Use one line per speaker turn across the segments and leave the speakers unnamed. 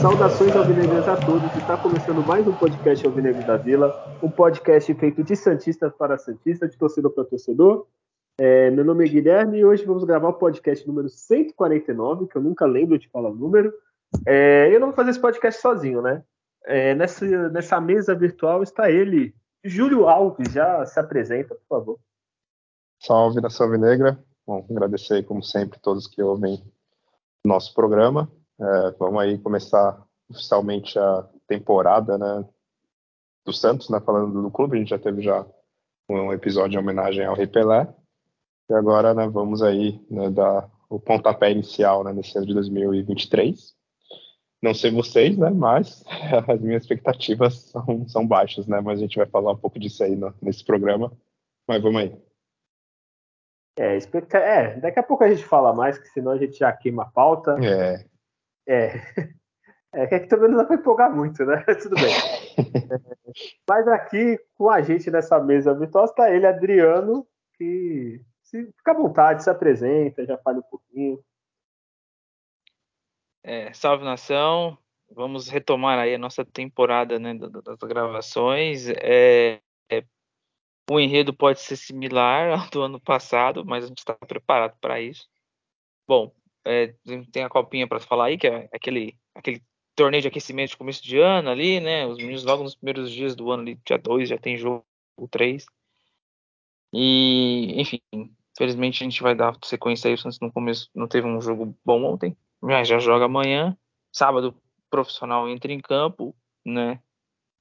Saudações alvinegras a todos. Está começando mais um podcast Alvinegro da Vila, um podcast feito de Santista para Santista, de torcedor para torcedor. É, meu nome é Guilherme e hoje vamos gravar o podcast número 149, que eu nunca lembro de falar o número. É, eu não vou fazer esse podcast sozinho, né? É, nessa, nessa mesa virtual está ele, Júlio Alves. Já se apresenta, por favor.
Salve nação Alvinegra. Bom, agradecer, como sempre, todos que ouvem nosso programa. É, vamos aí começar oficialmente a temporada né, do Santos, né, falando do clube. A gente já teve já um episódio em homenagem ao Rei Pelé. E agora né, vamos aí né, dar o pontapé inicial né, nesse ano de 2023. Não sei vocês, né, mas as minhas expectativas são, são baixas, né, mas a gente vai falar um pouco disso aí no, nesse programa. Mas vamos aí.
É, expecta... é, daqui a pouco a gente fala mais, que senão a gente já queima a pauta.
É.
É. É que também não dá para empolgar muito, né? Tudo bem. Mas aqui com a gente nessa mesa virtual está ele, Adriano, que se fica à vontade, se apresenta, já fala um pouquinho.
É, salve nação, vamos retomar aí a nossa temporada né, das gravações. É, é, o enredo pode ser similar ao do ano passado, mas a gente está preparado para isso. Bom, é, tem a copinha para falar aí, que é aquele, aquele torneio de aquecimento de começo de ano ali, né? Os meninos logo nos primeiros dias do ano, ali, dia 2, já tem jogo 3. E, enfim, felizmente a gente vai dar sequência aí. O Santos no começo não teve um jogo bom ontem, mas já joga amanhã. Sábado, profissional entra em campo, né?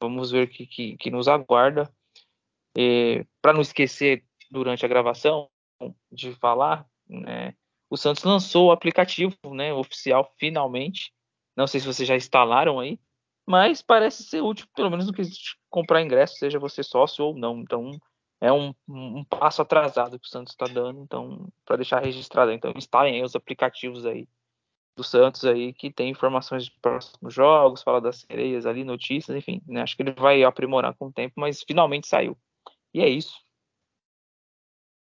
Vamos ver o que, que, que nos aguarda. Para não esquecer durante a gravação de falar, né? o Santos lançou o aplicativo né, oficial finalmente. Não sei se vocês já instalaram aí, mas parece ser útil, pelo menos no que comprar ingresso, seja você sócio ou não. Então é um, um passo atrasado que o Santos está dando, então para deixar registrado. Então instalem aí os aplicativos aí do Santos aí que tem informações de próximos jogos, fala das sereias ali, notícias, enfim. Né, acho que ele vai aprimorar com o tempo, mas finalmente saiu. E é isso.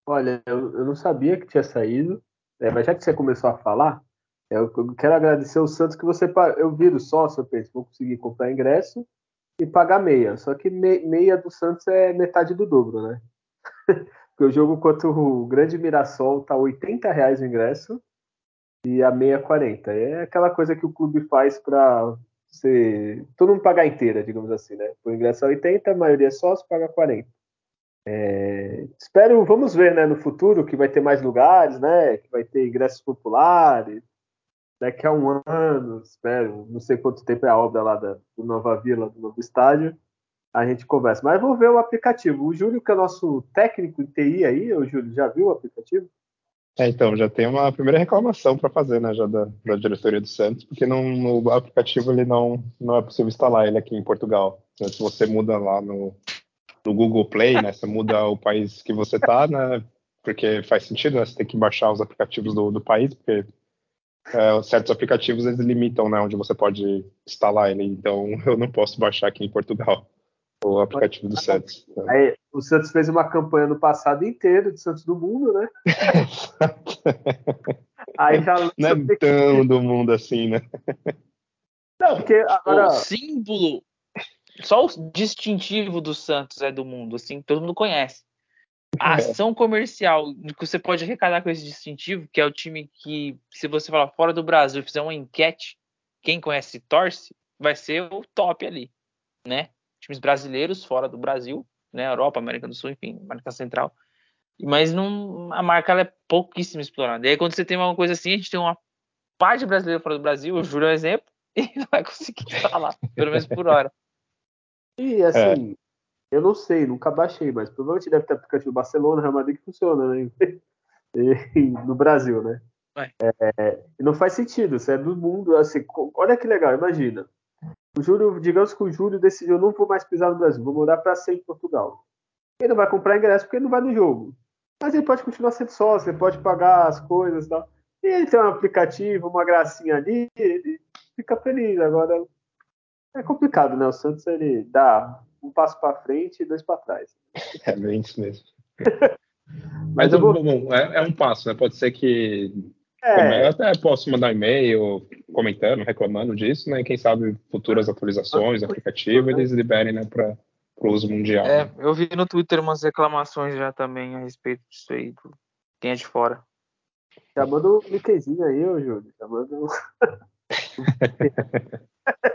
Olha, eu, eu não sabia que tinha saído. É, mas já que você começou a falar, eu quero agradecer o Santos que você. Eu viro sócio, eu penso, vou conseguir comprar ingresso e pagar meia. Só que meia do Santos é metade do dobro, né? Porque o jogo contra o Grande Mirassol tá 80 reais o ingresso e a meia 40. É aquela coisa que o clube faz para você. Todo mundo pagar inteira, digamos assim, né? O ingresso é 80, a maioria é sócio, paga 40. É, espero, vamos ver, né, no futuro que vai ter mais lugares, né, que vai ter ingressos populares. Daqui a um ano, espero, não sei quanto tempo é a obra lá da, do Nova Vila, do novo estádio, a gente conversa. Mas vamos ver o aplicativo. O Júlio, que é nosso técnico em TI aí, o Júlio, já viu o aplicativo?
É, então, já tem uma primeira reclamação para fazer, né, já da, da, diretoria do Santos, porque não, no aplicativo ele não, não é possível instalar ele aqui em Portugal. Então, se você muda lá no, no Google Play, né? Você muda o país que você tá, né? Porque faz sentido, né? Você tem que baixar os aplicativos do, do país, porque é, certos aplicativos eles limitam, né? Onde você pode instalar ele. Então, eu não posso baixar aqui em Portugal o aplicativo do Santos.
Né? Aí, o Santos fez uma campanha no passado inteiro de Santos do Mundo, né?
Aí já não é tão do mundo assim, né?
Não, porque agora... O símbolo só o distintivo do Santos é do mundo, assim, todo mundo conhece. A é. ação comercial que você pode arrecadar com esse distintivo, que é o time que, se você falar fora do Brasil e fizer uma enquete, quem conhece torce, vai ser o top ali, né? Times brasileiros fora do Brasil, né? Europa, América do Sul, enfim, América Central. Mas não, a marca ela é pouquíssimo explorada. E aí, quando você tem uma coisa assim, a gente tem uma parte brasileira fora do Brasil, o Júlio é um exemplo, e não vai conseguir falar, pelo menos por hora.
E assim, é. Eu não sei, nunca baixei, mas provavelmente deve ter aplicativo Barcelona, Real Madrid que funciona, né? no Brasil, né? É, não faz sentido, você é do mundo, assim, olha que legal, imagina. O Júlio, digamos que o Júlio decidiu, não vou mais pisar no Brasil, vou morar para sempre em Portugal. Ele não vai comprar ingresso porque ele não vai no jogo. Mas ele pode continuar sendo sócio, ele pode pagar as coisas e tal. E ele tem um aplicativo, uma gracinha ali, ele fica feliz. Agora é complicado, né? O Santos ele dá um passo para frente e dois para trás.
É bem isso mesmo. Mas, Mas eu vou... bom, é, é, um passo, né? Pode ser que. É. Eu até posso mandar um e-mail comentando, reclamando disso, né? E quem sabe futuras atualizações do aplicativo eles liberem, né, para o uso mundial.
É, eu vi no Twitter umas reclamações já também a respeito disso aí, do quem é de fora.
Já manda Mickeyzinho aí, ô Júlio. Já manda o.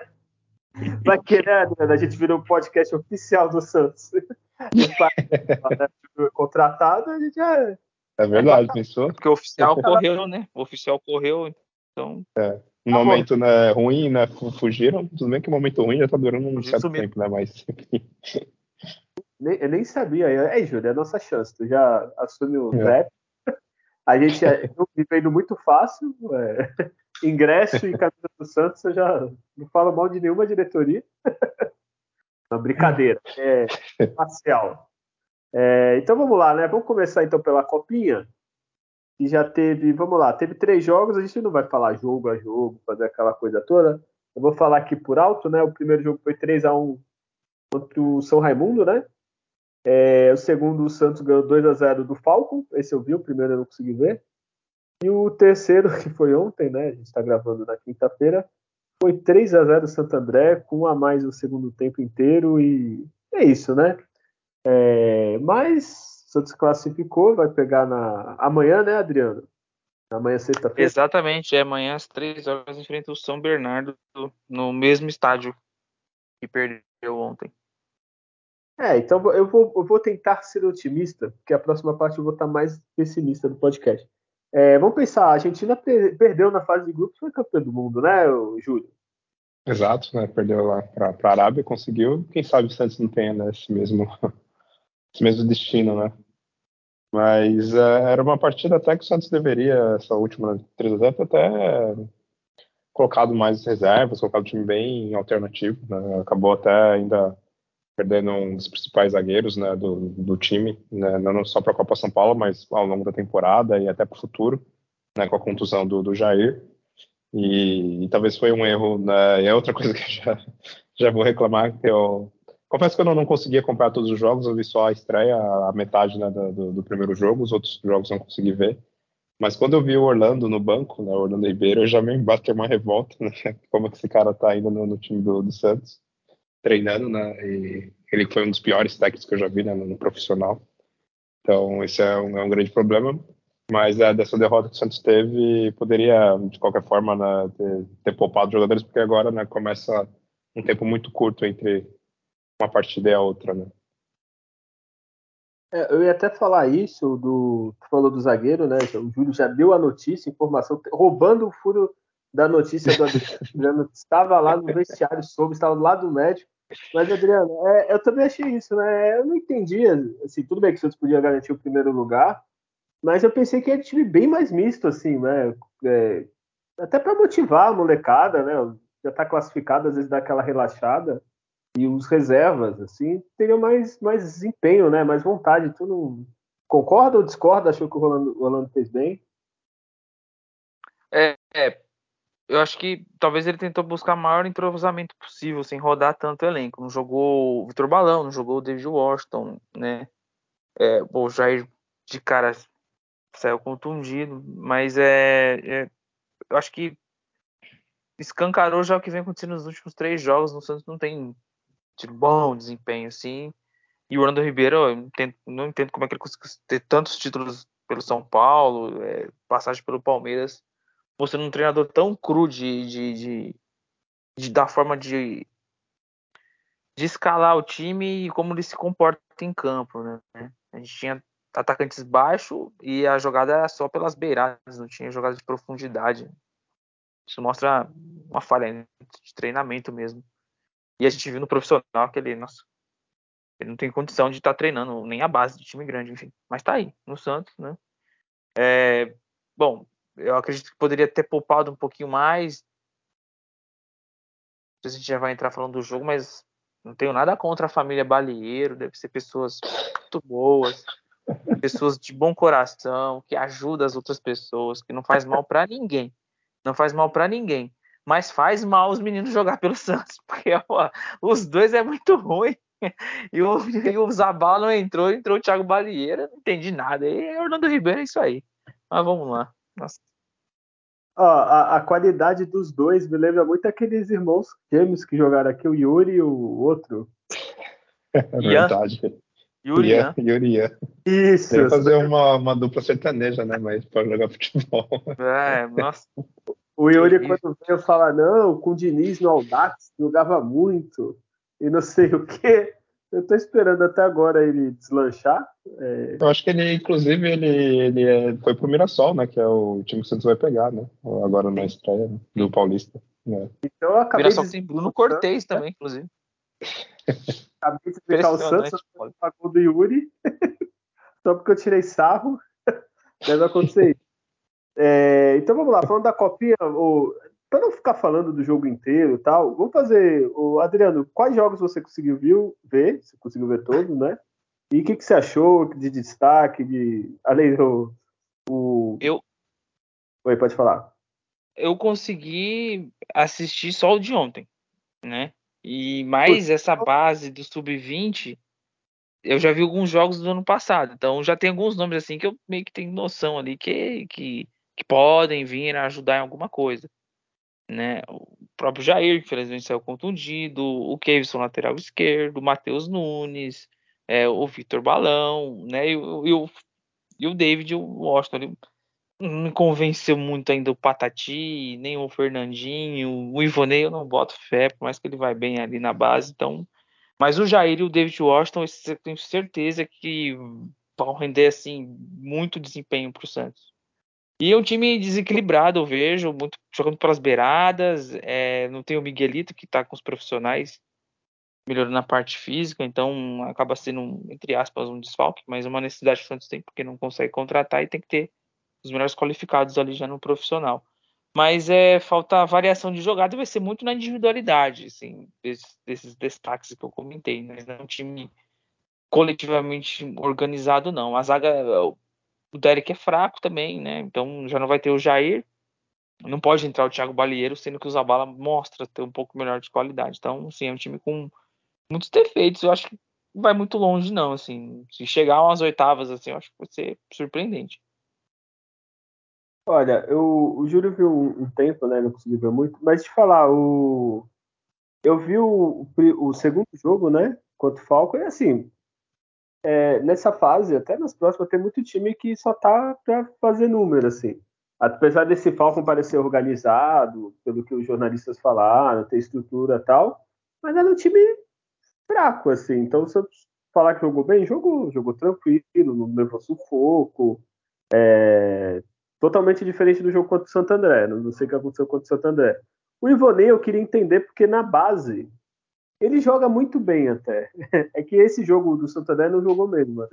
Vai querer, né? A gente virou um podcast oficial do Santos. contratado, a gente já.
É verdade, pensou?
Porque o oficial correu, né? O oficial correu, então.
É. Um momento né, ruim, né? Fugiram. Tudo bem que o momento ruim já tá durando um certo tempo, né? Mas.
nem, eu nem sabia. É, Júlio, é a nossa chance. Tu já assume o é. rap. A gente é, vivendo muito fácil. É, ingresso e camisa do Santos, eu já não falo mal de nenhuma diretoria. Uma brincadeira, é parcial. É, então vamos lá, né? Vamos começar então pela copinha. Que já teve, vamos lá, teve três jogos, a gente não vai falar jogo a jogo, fazer aquela coisa toda. Eu vou falar aqui por alto, né? O primeiro jogo foi 3 a 1 contra o São Raimundo, né? É, o segundo, o Santos ganhou 2 a 0 do Falcon. Esse eu vi, o primeiro eu não consegui ver. E o terceiro, que foi ontem, né? A gente está gravando na quinta-feira, foi 3 a 0 Santo André, com um a mais o segundo tempo inteiro. E é isso, né? É, mas o Santos classificou, vai pegar na amanhã, né, Adriano? Amanhã, sexta-feira.
Exatamente, é amanhã às 3 horas enfrenta o São Bernardo no mesmo estádio que perdeu ontem.
É, então eu vou, eu vou tentar ser otimista, porque a próxima parte eu vou estar mais pessimista do podcast. É, vamos pensar, a Argentina perdeu na fase de grupos, foi campeão do mundo, né, Júlio?
Exato, né? Perdeu lá para a Arábia, conseguiu. Quem sabe o Santos não tenha né, esse, mesmo, esse mesmo destino, né? Mas é, era uma partida até que o Santos deveria, essa última 3 x 0 até colocado mais reservas, colocado o time bem alternativo. Né? Acabou até ainda perdendo um dos principais zagueiros né, do, do time, né, não só para a Copa São Paulo, mas ao longo da temporada e até para o futuro, né, com a contusão do, do Jair. E, e, talvez foi um erro, né, é outra coisa que eu já, já vou reclamar, que eu confesso que eu não, não conseguia comprar todos os jogos, eu vi só a estreia, a metade né, do, do, primeiro jogo, os outros jogos não consegui ver. Mas quando eu vi o Orlando no banco, né, o Orlando Ribeiro, eu já me bateu uma revolta, né, como que esse cara tá indo no, no time do, do Santos treinando, né? E ele foi um dos piores técnicos que eu já vi né, no, profissional. Então, esse é um, é um grande problema. Mas é, dessa derrota que o Santos teve, poderia, de qualquer forma, né, ter, ter poupado jogadores, porque agora né, começa um tempo muito curto entre uma partida e a outra. Né?
É, eu ia até falar isso, do, tu falou do zagueiro, né? O Júlio já deu a notícia, informação, roubando o furo da notícia do Adriano. estava lá no vestiário, soube, estava lado do médico. Mas, Adriano, é, eu também achei isso, né? Eu não entendia. Assim, tudo bem que o Santos podia garantir o primeiro lugar, mas eu pensei que um time bem mais misto, assim, né? É, até para motivar a molecada, né? Já está classificado, às vezes dá aquela relaxada. E os reservas, assim, teriam mais, mais desempenho, né? Mais vontade. Tu não concorda ou discorda? Achou que o Rolando, o Rolando fez bem?
É, é, eu acho que talvez ele tentou buscar o maior entrosamento possível, sem rodar tanto elenco. Não jogou o Vitor Balão, não jogou o David Washington, né? É, o Jair de cara saiu contundido, mas é, é, eu acho que escancarou já o que vem acontecendo nos últimos três jogos. No Santos não tem tipo, bom desempenho assim. E o Orlando Ribeiro, eu entendo, não entendo como é que ele conseguiu ter tantos títulos pelo São Paulo, é, passagem pelo Palmeiras você num treinador tão cru de, de, de, de da forma de, de escalar o time e como ele se comporta em campo, né? A gente tinha atacantes baixos e a jogada era só pelas beiradas, não tinha jogada de profundidade. Isso mostra uma falha de treinamento mesmo. E a gente viu no profissional que ele, nossa, ele não tem condição de estar tá treinando nem a base de time grande, enfim. Mas tá aí, no Santos, né? É, bom, eu acredito que poderia ter poupado um pouquinho mais. A gente já vai entrar falando do jogo, mas não tenho nada contra a família Balieiro, deve ser pessoas muito boas. pessoas de bom coração, que ajuda as outras pessoas, que não faz mal para ninguém. Não faz mal para ninguém. Mas faz mal os meninos jogar pelo Santos, porque ó, os dois é muito ruim. E o, e o Zabal não entrou, entrou o Thiago Balieira, não entendi nada. E Orlando Ribeiro é isso aí. Mas vamos lá. Nossa.
Ó, a, a, qualidade dos dois me lembra muito aqueles irmãos gêmeos que jogaram aqui, o Yuri e o outro.
É verdade.
Yuri, Ian.
Yuri, Ian.
Isso.
Deve fazer uma, uma dupla sertaneja, né? Mas para jogar futebol.
É, nossa.
O Yuri, quando veio falar, não, com o Diniz no Audax, jogava muito, e não sei o quê. Eu tô esperando até agora ele deslanchar. É...
Eu acho que ele, inclusive, ele, ele é, foi pro Mirassol, né? Que é o time que o Santos vai pegar, né? Agora na estreia né, do Paulista. Né?
Então eu acabei
Mirassol
de...
tem Bruno Cortez também, inclusive.
Acabei de explicar o Santos, pagou do Yuri, só porque eu tirei sarro. Deve acontecer isso. É, então vamos lá, falando da copinha, para não ficar falando do jogo inteiro e tal, vamos fazer. O Adriano, quais jogos você conseguiu viu, ver? Você conseguiu ver todos, né? E o que, que, você achou de destaque? De, além do. O...
Eu.
Oi, pode falar.
Eu consegui assistir só o de ontem, né? E mais essa base do sub-20, eu já vi alguns jogos do ano passado. Então já tem alguns nomes assim que eu meio que tenho noção ali que, que, que podem vir a ajudar em alguma coisa. Né? O próprio Jair, infelizmente, saiu contundido, o Kevson, lateral esquerdo, o Matheus Nunes, é, o Vitor Balão, né? E, e, o, e o David Washington. Ele não me convenceu muito ainda o Patati, nem o Fernandinho. O Ivonei eu não boto fé, por mais que ele vai bem ali na base. Então, mas o Jair e o David Washington, eu tenho certeza que vão render assim muito desempenho para o Santos. E é um time desequilibrado, eu vejo, muito jogando pelas beiradas. É, não tem o Miguelito que está com os profissionais melhorando na parte física, então acaba sendo, entre aspas, um desfalque, mas uma necessidade que o Santos tem porque não consegue contratar e tem que ter os melhores qualificados ali já no profissional. Mas é falta variação de jogada e vai ser muito na individualidade, assim, desses, desses destaques que eu comentei, né? Não é um time coletivamente organizado, não. A zaga, o Derek é fraco também, né? Então já não vai ter o Jair, não pode entrar o Thiago Balieiro, sendo que o Zabala mostra ter um pouco melhor de qualidade. Então, sim, é um time com muitos defeitos. Eu acho que vai muito longe, não. Assim, se chegar umas oitavas, assim, eu acho que vai ser surpreendente.
Olha, eu, o Júlio viu um, tempo, né? Não consegui ver muito, mas te falar, o, eu vi o, o, segundo jogo, né? Contra o Falco, e assim, é, nessa fase, até nas próximas, tem muito time que só tá para fazer número, assim. Apesar desse Falcon parecer organizado, pelo que os jornalistas falaram, ter estrutura e tal, mas era um time fraco, assim. Então, se eu falar que jogou bem, jogou, jogou tranquilo, não levou sufoco. É, totalmente diferente do jogo contra o Santo André. Não sei o que aconteceu contra o Santo André. O Ivonei eu queria entender porque na base ele joga muito bem até. É que esse jogo do Santo André não jogou mesmo, mano.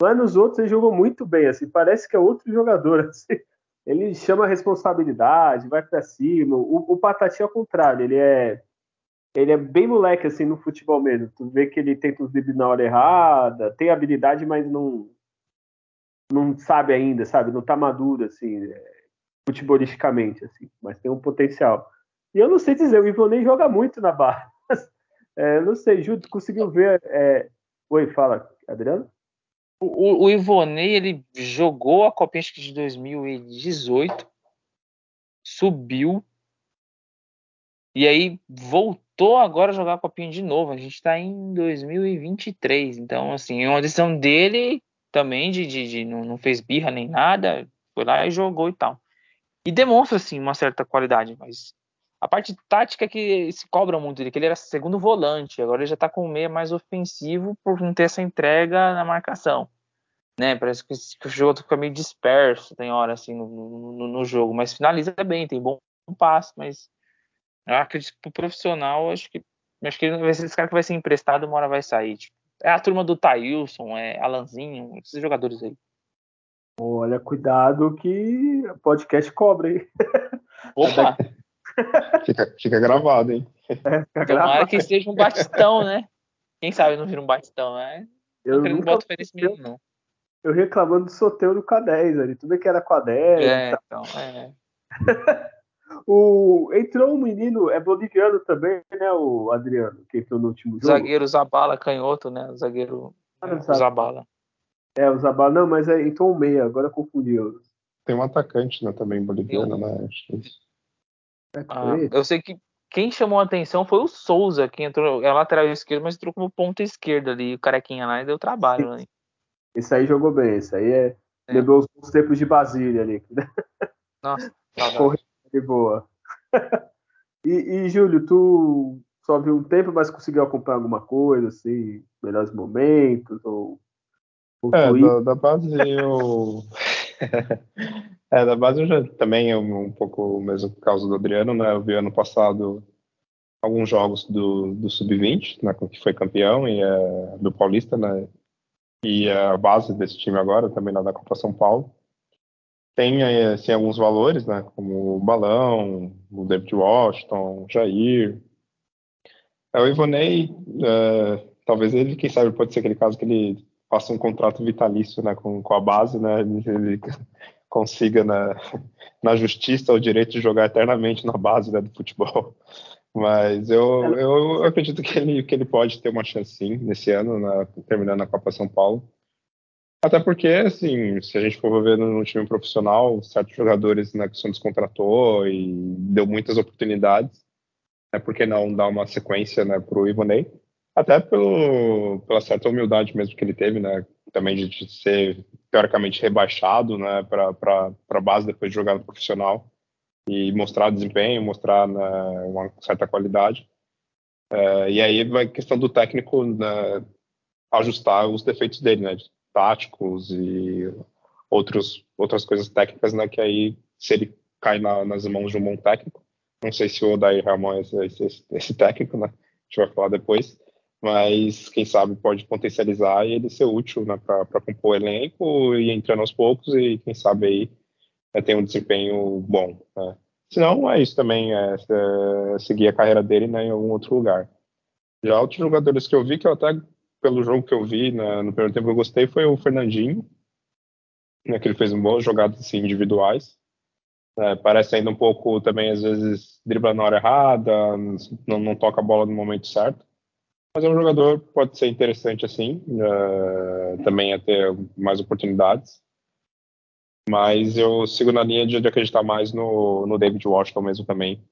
Mas nos outros ele jogou muito bem, assim, parece que é outro jogador. Assim. Ele chama a responsabilidade, vai para cima. O, o Patati ao contrário, ele é ele é bem moleque assim no futebol mesmo. Tu vê que ele tenta os dribles na hora errada, tem habilidade, mas não não sabe ainda, sabe? Não tá maduro, assim, é, futebolisticamente, assim, mas tem um potencial. E eu não sei dizer, o Ivonei joga muito na barra. É, não sei, Júlio, conseguiu ver. É... Oi, fala, Adriano?
O, o Ivonei, ele jogou a Copinha de 2018, subiu, e aí voltou agora a jogar a Copinha de novo. A gente tá em 2023, então, assim, é uma decisão dele também de, de, de não, não, fez birra nem nada, foi lá e jogou e tal. E demonstra assim uma certa qualidade, mas a parte tática é que se cobra muito dele, que ele era segundo volante, agora ele já tá com o meia mais ofensivo por não ter essa entrega na marcação. Né, parece que, que o jogo fica meio disperso, tem hora assim no, no, no jogo, mas finaliza bem, tem bom passe, mas eu acredito que pro profissional, acho que acho que esse cara que vai ser emprestado, uma hora vai sair. Tipo, é a turma do Thailson, é Alanzinho, esses jogadores aí.
Olha, cuidado que o podcast cobra, hein?
Opa!
fica, fica gravado, hein?
É, fica Tomara que seja um batistão, né? Quem sabe não vira um batistão, né?
Eu
não, boto fé nesse menino, não.
eu reclamando do sorteio do K10 ali. Tu vê que era com a 10.
É, então, é.
o, entrou um menino, é boliviano também, né, o Adriano, que entrou no último jogo.
Zagueiro Zabala, canhoto, né? O zagueiro
Ah,
é. Zabala.
É, o Zabala, não, mas é, entrou um meia, agora confundiu.
Tem um atacante né, também boliviano, né? Acho que é isso.
É,
Ah, eu sei que quem chamou a atenção foi o Souza, que entrou, é lateral esquerdo, mas entrou como ponta esquerda ali, o carequinha lá, e deu trabalho, né?
Esse aí jogou bem, esse aí é,
É.
lembrou os tempos de Basília ali, né?
Nossa,
de boa. e, e, Júlio, tu só viu um tempo, mas conseguiu acompanhar alguma coisa, assim, melhores momentos, ou... ou
É, da, da base eu. É, da base eu já também é um, pouco mesmo por causa do Adriano, né? Eu vi ano passado alguns jogos do, do Sub-20, né, que foi campeão, e é, do Paulista, né? E é a base desse time agora, também lá da Copa São Paulo. Tem assim, alguns valores, né? Como o Balão, o David Washington, o Jair. É, o Ivonei, é, talvez ele, quem sabe, pode ser aquele caso que ele faça um contrato vitalício né, com, com a base, né? Ele consiga na, na justiça o direito de jogar eternamente na base né, do futebol. Mas eu, eu acredito que ele, que ele pode ter uma chance sim nesse ano, na, terminando a Copa São Paulo. Até porque, assim, se a gente for ver no time profissional, certos jogadores né, que se descontratou e deu muitas oportunidades, né, por que não dar uma sequência né, para o Ivonei? Até pelo, pela certa humildade mesmo que ele teve, né, também de, de ser teoricamente rebaixado né, para a base depois de jogar no profissional e mostrar desempenho, mostrar né, uma certa qualidade. É, e aí vai questão do técnico né, ajustar os defeitos dele, né, táticos e outros, outras coisas técnicas, né, que aí se ele cai na, nas mãos de um bom técnico, não sei se o Odair Ramon é esse, esse, esse técnico, né, a gente vai falar depois, mas quem sabe pode potencializar e ele ser útil né, para compor o elenco e entrando aos poucos e quem sabe aí é, ter um desempenho bom. Né. Se não, é isso também, é, é, seguir a carreira dele né, em algum outro lugar. Já outros jogadores que eu vi, que eu até, pelo jogo que eu vi né, no primeiro tempo, eu gostei, foi o Fernandinho, né, que ele fez um boas jogadas assim, individuais. É, parece ainda um pouco também, às vezes, dribla na hora errada, não, não toca a bola no momento certo. Mas é um jogador que pode ser interessante assim, uh, também a ter mais oportunidades. Mas eu sigo na linha de, acreditar mais no, no David Washington mesmo também,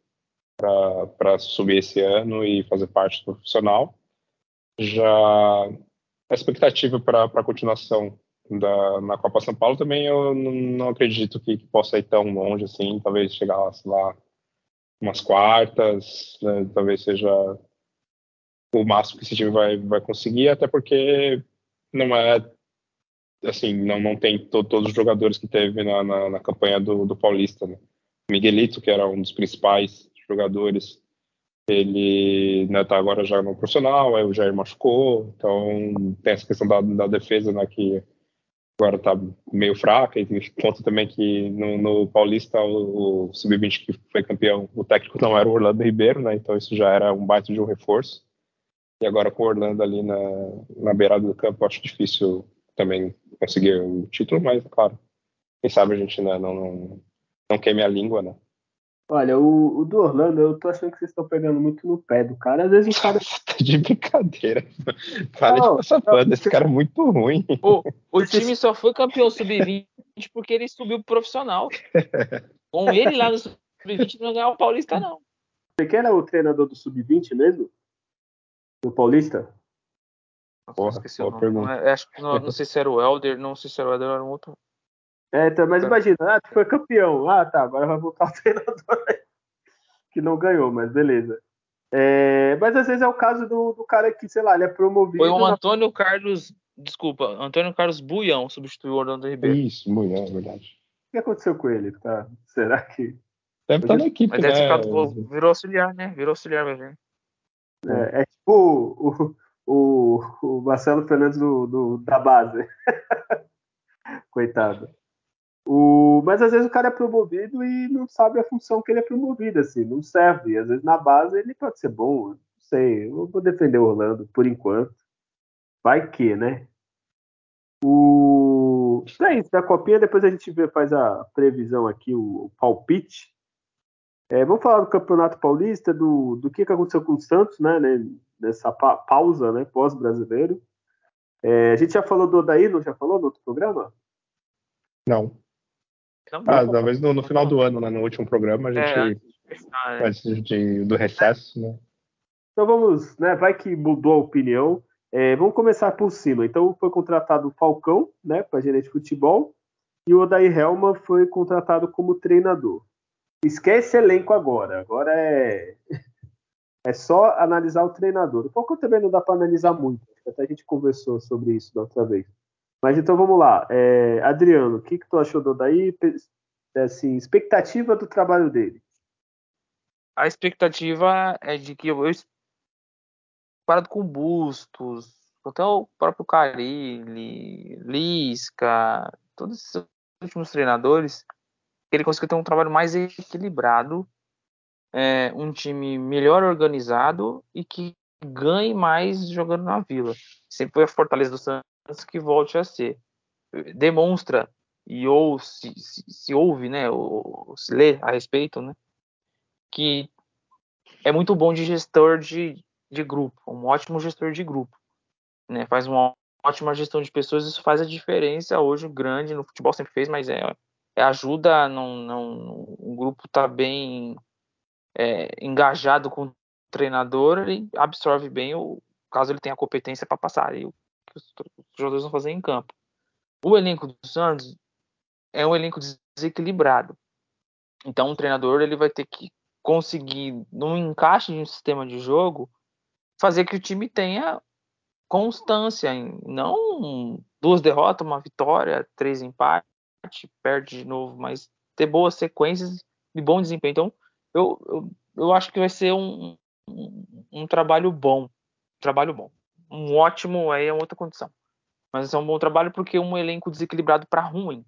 para subir esse ano e fazer parte do profissional. Já a expectativa para a continuação da, na Copa São Paulo também eu não, acredito que, que, possa ir tão longe assim, talvez chegar sei lá umas quartas, né, talvez seja o máximo que esse time vai, vai conseguir, até porque não é assim, não, não tem to, todos os jogadores que teve na, na, na campanha do, do Paulista. Né? Miguelito, que era um dos principais jogadores, ele né, tá agora já no profissional, aí o Jair machucou, então tem essa questão da, da defesa, né, que agora tá meio fraca, e conta também que no, no Paulista, o, o Sub-20 que foi campeão, o técnico não era o Orlando Ribeiro, né, então isso já era um baita de um reforço. E agora com o Orlando ali na, na beirada do campo, acho difícil também conseguir o título, mas claro, quem sabe a gente né, não, não, não queime a língua, né?
Olha, o, o, do Orlando, eu tô achando que vocês estão pegando muito no pé do cara. Às vezes o cara.
tá de brincadeira. Para de passar pano, esse cara é muito ruim.
O, o time só foi campeão sub-20 porque ele subiu pro profissional. Com ele lá no sub-20 não ganhar o Paulista, não.
Você que era o treinador do sub-20 mesmo? Do Paulista?
Nossa,
Porra,
esqueci o nome.
pergunta.
É- acho que não, não sei se era o Helder, não sei se era o Helder, era um outro.
É, então, mas
Tá.
imagina, ah, tu foi campeão. Ah, tá, agora vai voltar o treinador aí, que não ganhou, mas beleza. É, mas às vezes é o caso do, do cara que, sei lá, ele é promovido.
Foi o
na-
Antônio Carlos. Desculpa, Antônio Carlos Buião substituiu o Orlando Ribeiro.
Isso, mulher, é verdade.
O que aconteceu com ele? Tá? Será que.
Deve estar na equipe,
Mas deve
né?
ficado, virou auxiliar, né? Virou auxiliar, ver.
É, é tipo o, o, o Marcelo Fernandes do, do- da base. Coitado. O, mas às vezes o cara é promovido e não sabe a função que ele é promovido, assim, não serve. Às vezes na base ele pode ser bom, não sei. Eu vou defender o Orlando por enquanto. Vai que, né? O, então é isso. Da copinha, depois a gente vê, faz a previsão aqui, o, o palpite. É, vamos falar do Campeonato Paulista, do, do que, que aconteceu com o Santos, né, né nessa pa pausa, né, pós-brasileiro. É, a gente já falou do Odaí, não já falou no outro programa?
Não. ah, talvez no, no, final do ano, né, no último programa, a gente. É, antes de, do recesso, né?
Então vamos, né? Vai que mudou a opinião. É, vamos começar por cima. Então foi contratado o Falcão, né, para gerente de futebol, e o Odair Helma foi contratado como treinador. Esquece elenco agora. Agora é é só analisar o treinador. O Falcão também não dá para analisar muito. Até a gente conversou sobre isso da outra vez. Mas então vamos lá. É, Adriano, o que, que tu achou do Odair? Assim, expectativa do trabalho dele?
A expectativa é de que eu, eu parado com Bustos, até o próprio Carilli, Lisca, todos esses últimos treinadores, ele conseguiu ter um trabalho mais equilibrado, é, um time melhor organizado e que ganhe mais jogando na Vila. Sempre foi a fortaleza do Santos que volte a ser. Demonstra e ou se, se, se ouve, né, ou se lê a respeito, né, que é muito bom de gestor de, de grupo, um ótimo gestor de grupo, né? Faz uma ótima gestão de pessoas, isso faz a diferença hoje grande no futebol sempre fez, mas é ajuda não não um grupo tá bem é, engajado com o treinador, ele absorve bem o caso ele tenha competência para passar e o que os, os jogadores vão fazer em campo. O elenco do Santos é um elenco desequilibrado. Então, o treinador ele vai ter que conseguir, num encaixe de um sistema de jogo, fazer que o time tenha constância, em, não duas derrotas, uma vitória, três empates, perde de novo, mas ter boas sequências e bom desempenho. Então, eu, eu, eu acho que vai ser um, um, um trabalho bom, trabalho bom. Um ótimo aí é outra condição. Mas é um bom trabalho porque um elenco desequilibrado para ruim,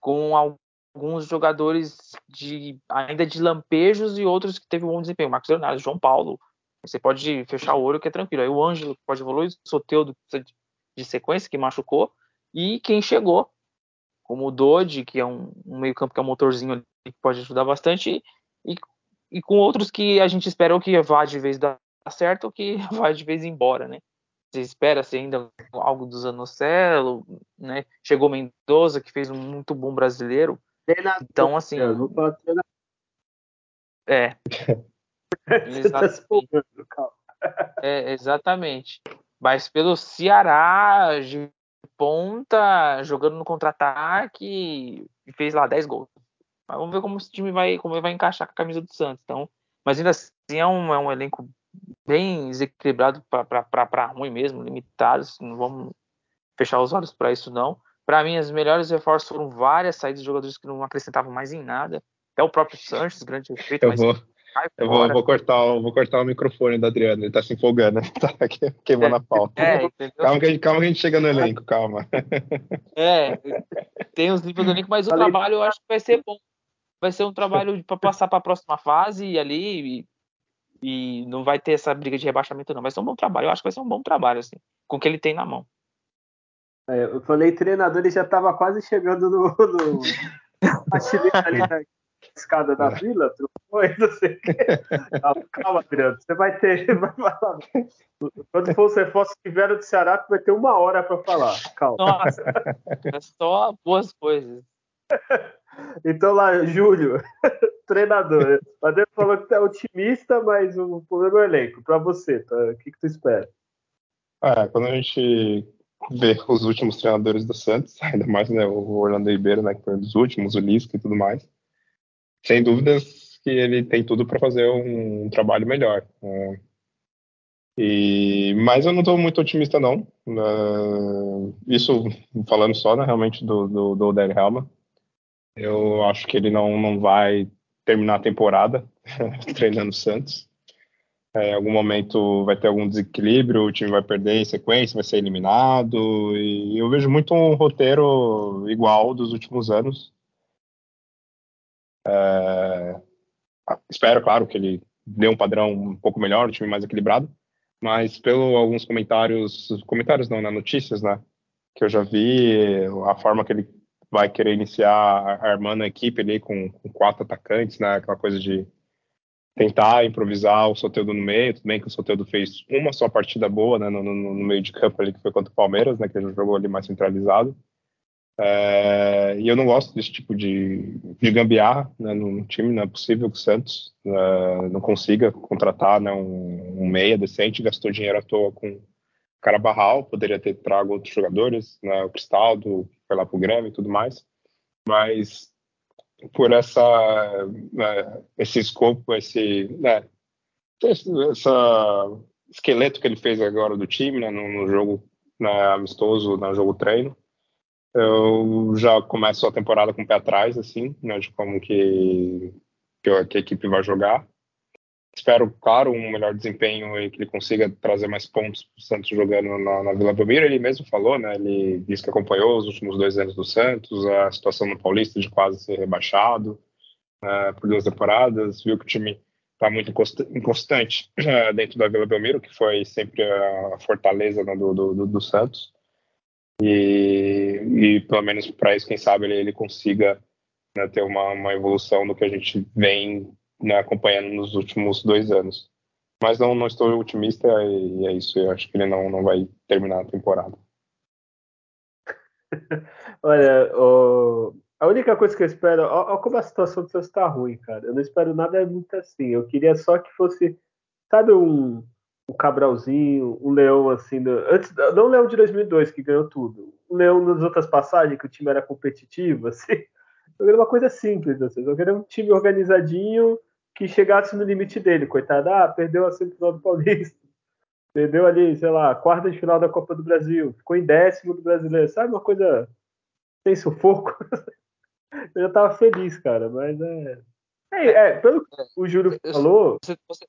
com alguns jogadores de ainda de lampejos e outros que teve um bom desempenho. Marcos Leonardo, João Paulo, você pode fechar o olho que é tranquilo. Aí o Ângelo pode evoluir, o Soteudo de sequência, que machucou, e quem chegou, como o Dodi, que é um, um meio-campo que é um motorzinho ali, que pode ajudar bastante, e, e com outros que a gente espera ou que vá de vez dar certo ou que vá de vez embora, né? Você espera se ainda algo do Zanocelo, né? Chegou Mendoza, que fez um muito bom brasileiro. Então, assim. É. exatamente. é, exatamente. Mas pelo Ceará, ponta, jogando no contra-ataque, fez lá 10 gols. Mas vamos ver como esse time vai, como vai encaixar com a camisa do Santos. Então, mas ainda assim é um, é um elenco bem desequilibrado para ruim mesmo, limitado. Não vamos fechar os olhos para isso, não. Para mim, as melhores reforços foram várias saídas de jogadores que não acrescentavam mais em nada. Até o próprio Sanches, grande respeito,
eu mas vou, eu vou, vou, cortar, vou cortar o microfone do Adriano, ele tá se empolgando, tá queimando é, a pauta. É, calma, que a gente, calma que a gente chega no elenco, calma.
É, tem os níveis do elenco, mas o trabalho eu acho que vai ser bom. Vai ser um trabalho para passar para a próxima fase ali e, e, não vai ter essa briga de rebaixamento, não. Vai ser um bom trabalho, eu acho que vai ser um bom trabalho, assim, com o que ele tem na mão.
É, eu falei treinador, ele já estava quase chegando no, no... ali na escada da vila, foi, não sei o quê. Calma, calma, Adriano, você vai ter. Vai falar. Quando for os reforços que vieram do Ceará, tu vai ter uma hora para falar. Calma.
Nossa, é só boas coisas.
Então lá, Júlio, treinador. O Adriano falou que tu é otimista, mas o problema é o elenco. Para você, tá? o que, que tu espera?
Ah, quando a gente vê os últimos treinadores do Santos, ainda mais né, o Orlando Ribeiro, né, que foi um dos últimos, o Lisca e tudo mais, sem dúvidas que ele tem tudo para fazer um, um, trabalho melhor. Né? E, mas eu não estou muito otimista, não. Uh, isso falando só né, realmente do, do, do Helma. Eu acho que ele não, não vai terminar a temporada treinando o Santos. É, em algum momento vai ter algum desequilíbrio, o time vai perder em sequência, vai ser eliminado. E eu vejo muito um roteiro igual dos últimos anos. É, espero, claro, que ele dê um padrão um pouco melhor, um time mais equilibrado. Mas pelo alguns comentários, comentários não, né, notícias, né? que eu já vi, a forma que ele vai querer iniciar armando a equipe ali com, com quatro atacantes, né? Aquela coisa de tentar improvisar o Soteldo no meio. Tudo bem que o Soteldo fez uma só partida boa né, no, no, no, meio de campo ali, que foi contra o Palmeiras, né, que ele jogou ali mais centralizado. É, e eu não gosto desse tipo de, de gambiarra né, no time. Não é possível que o Santos é, não consiga contratar né, um, um, meia decente. Gastou dinheiro à toa com Carabarral. Poderia ter trago outros jogadores, né, o Cristaldo, foi lá para o Grêmio e tudo mais. Mas por essa né, esse escopo, esse, né, essa esqueleto que ele fez agora do time né, no, no jogo né, amistoso, no jogo treino. Eu já começo a temporada com o pé atrás, assim, né, de como que, que a equipe vai jogar. Espero, claro, um melhor desempenho e que ele consiga trazer mais pontos para o Santos jogando na, na, Vila Belmiro. Ele mesmo falou, né? Ele disse que acompanhou os últimos dois anos do Santos, a situação no Paulista de quase ser rebaixado uh, por duas temporadas, viu que o time está muito inconstante dentro da Vila Belmiro, que foi sempre a fortaleza né, do, do, do, Santos. E, e pelo menos para isso, quem sabe ele, ele consiga né, ter uma, uma evolução do que a gente vem né, acompanhando nos últimos dois anos. Mas não, não estou otimista e é isso. Eu acho que ele não, não vai terminar a temporada.
Olha, o... a única coisa que eu espero. Olha como a situação do Santos está ruim, cara. Eu não espero nada muito assim. Eu queria só que fosse, sabe, um, um Cabralzinho, um Leão assim. Do... Antes, não o Leão de 2002 que ganhou tudo. O Leão nas outras passagens que o time era competitivo, assim. Eu queria uma coisa simples, assim. Eu queria um time organizadinho que chegasse no limite dele, coitado. Ah, perdeu a semifinal do Paulista. Perdeu ali, sei lá, quarta de final da Copa do Brasil. Ficou em décimo do brasileiro. Sabe uma coisa sem sufoco? Eu já tava feliz, cara, mas é. É, é pelo que o Júlio falou. Você, você,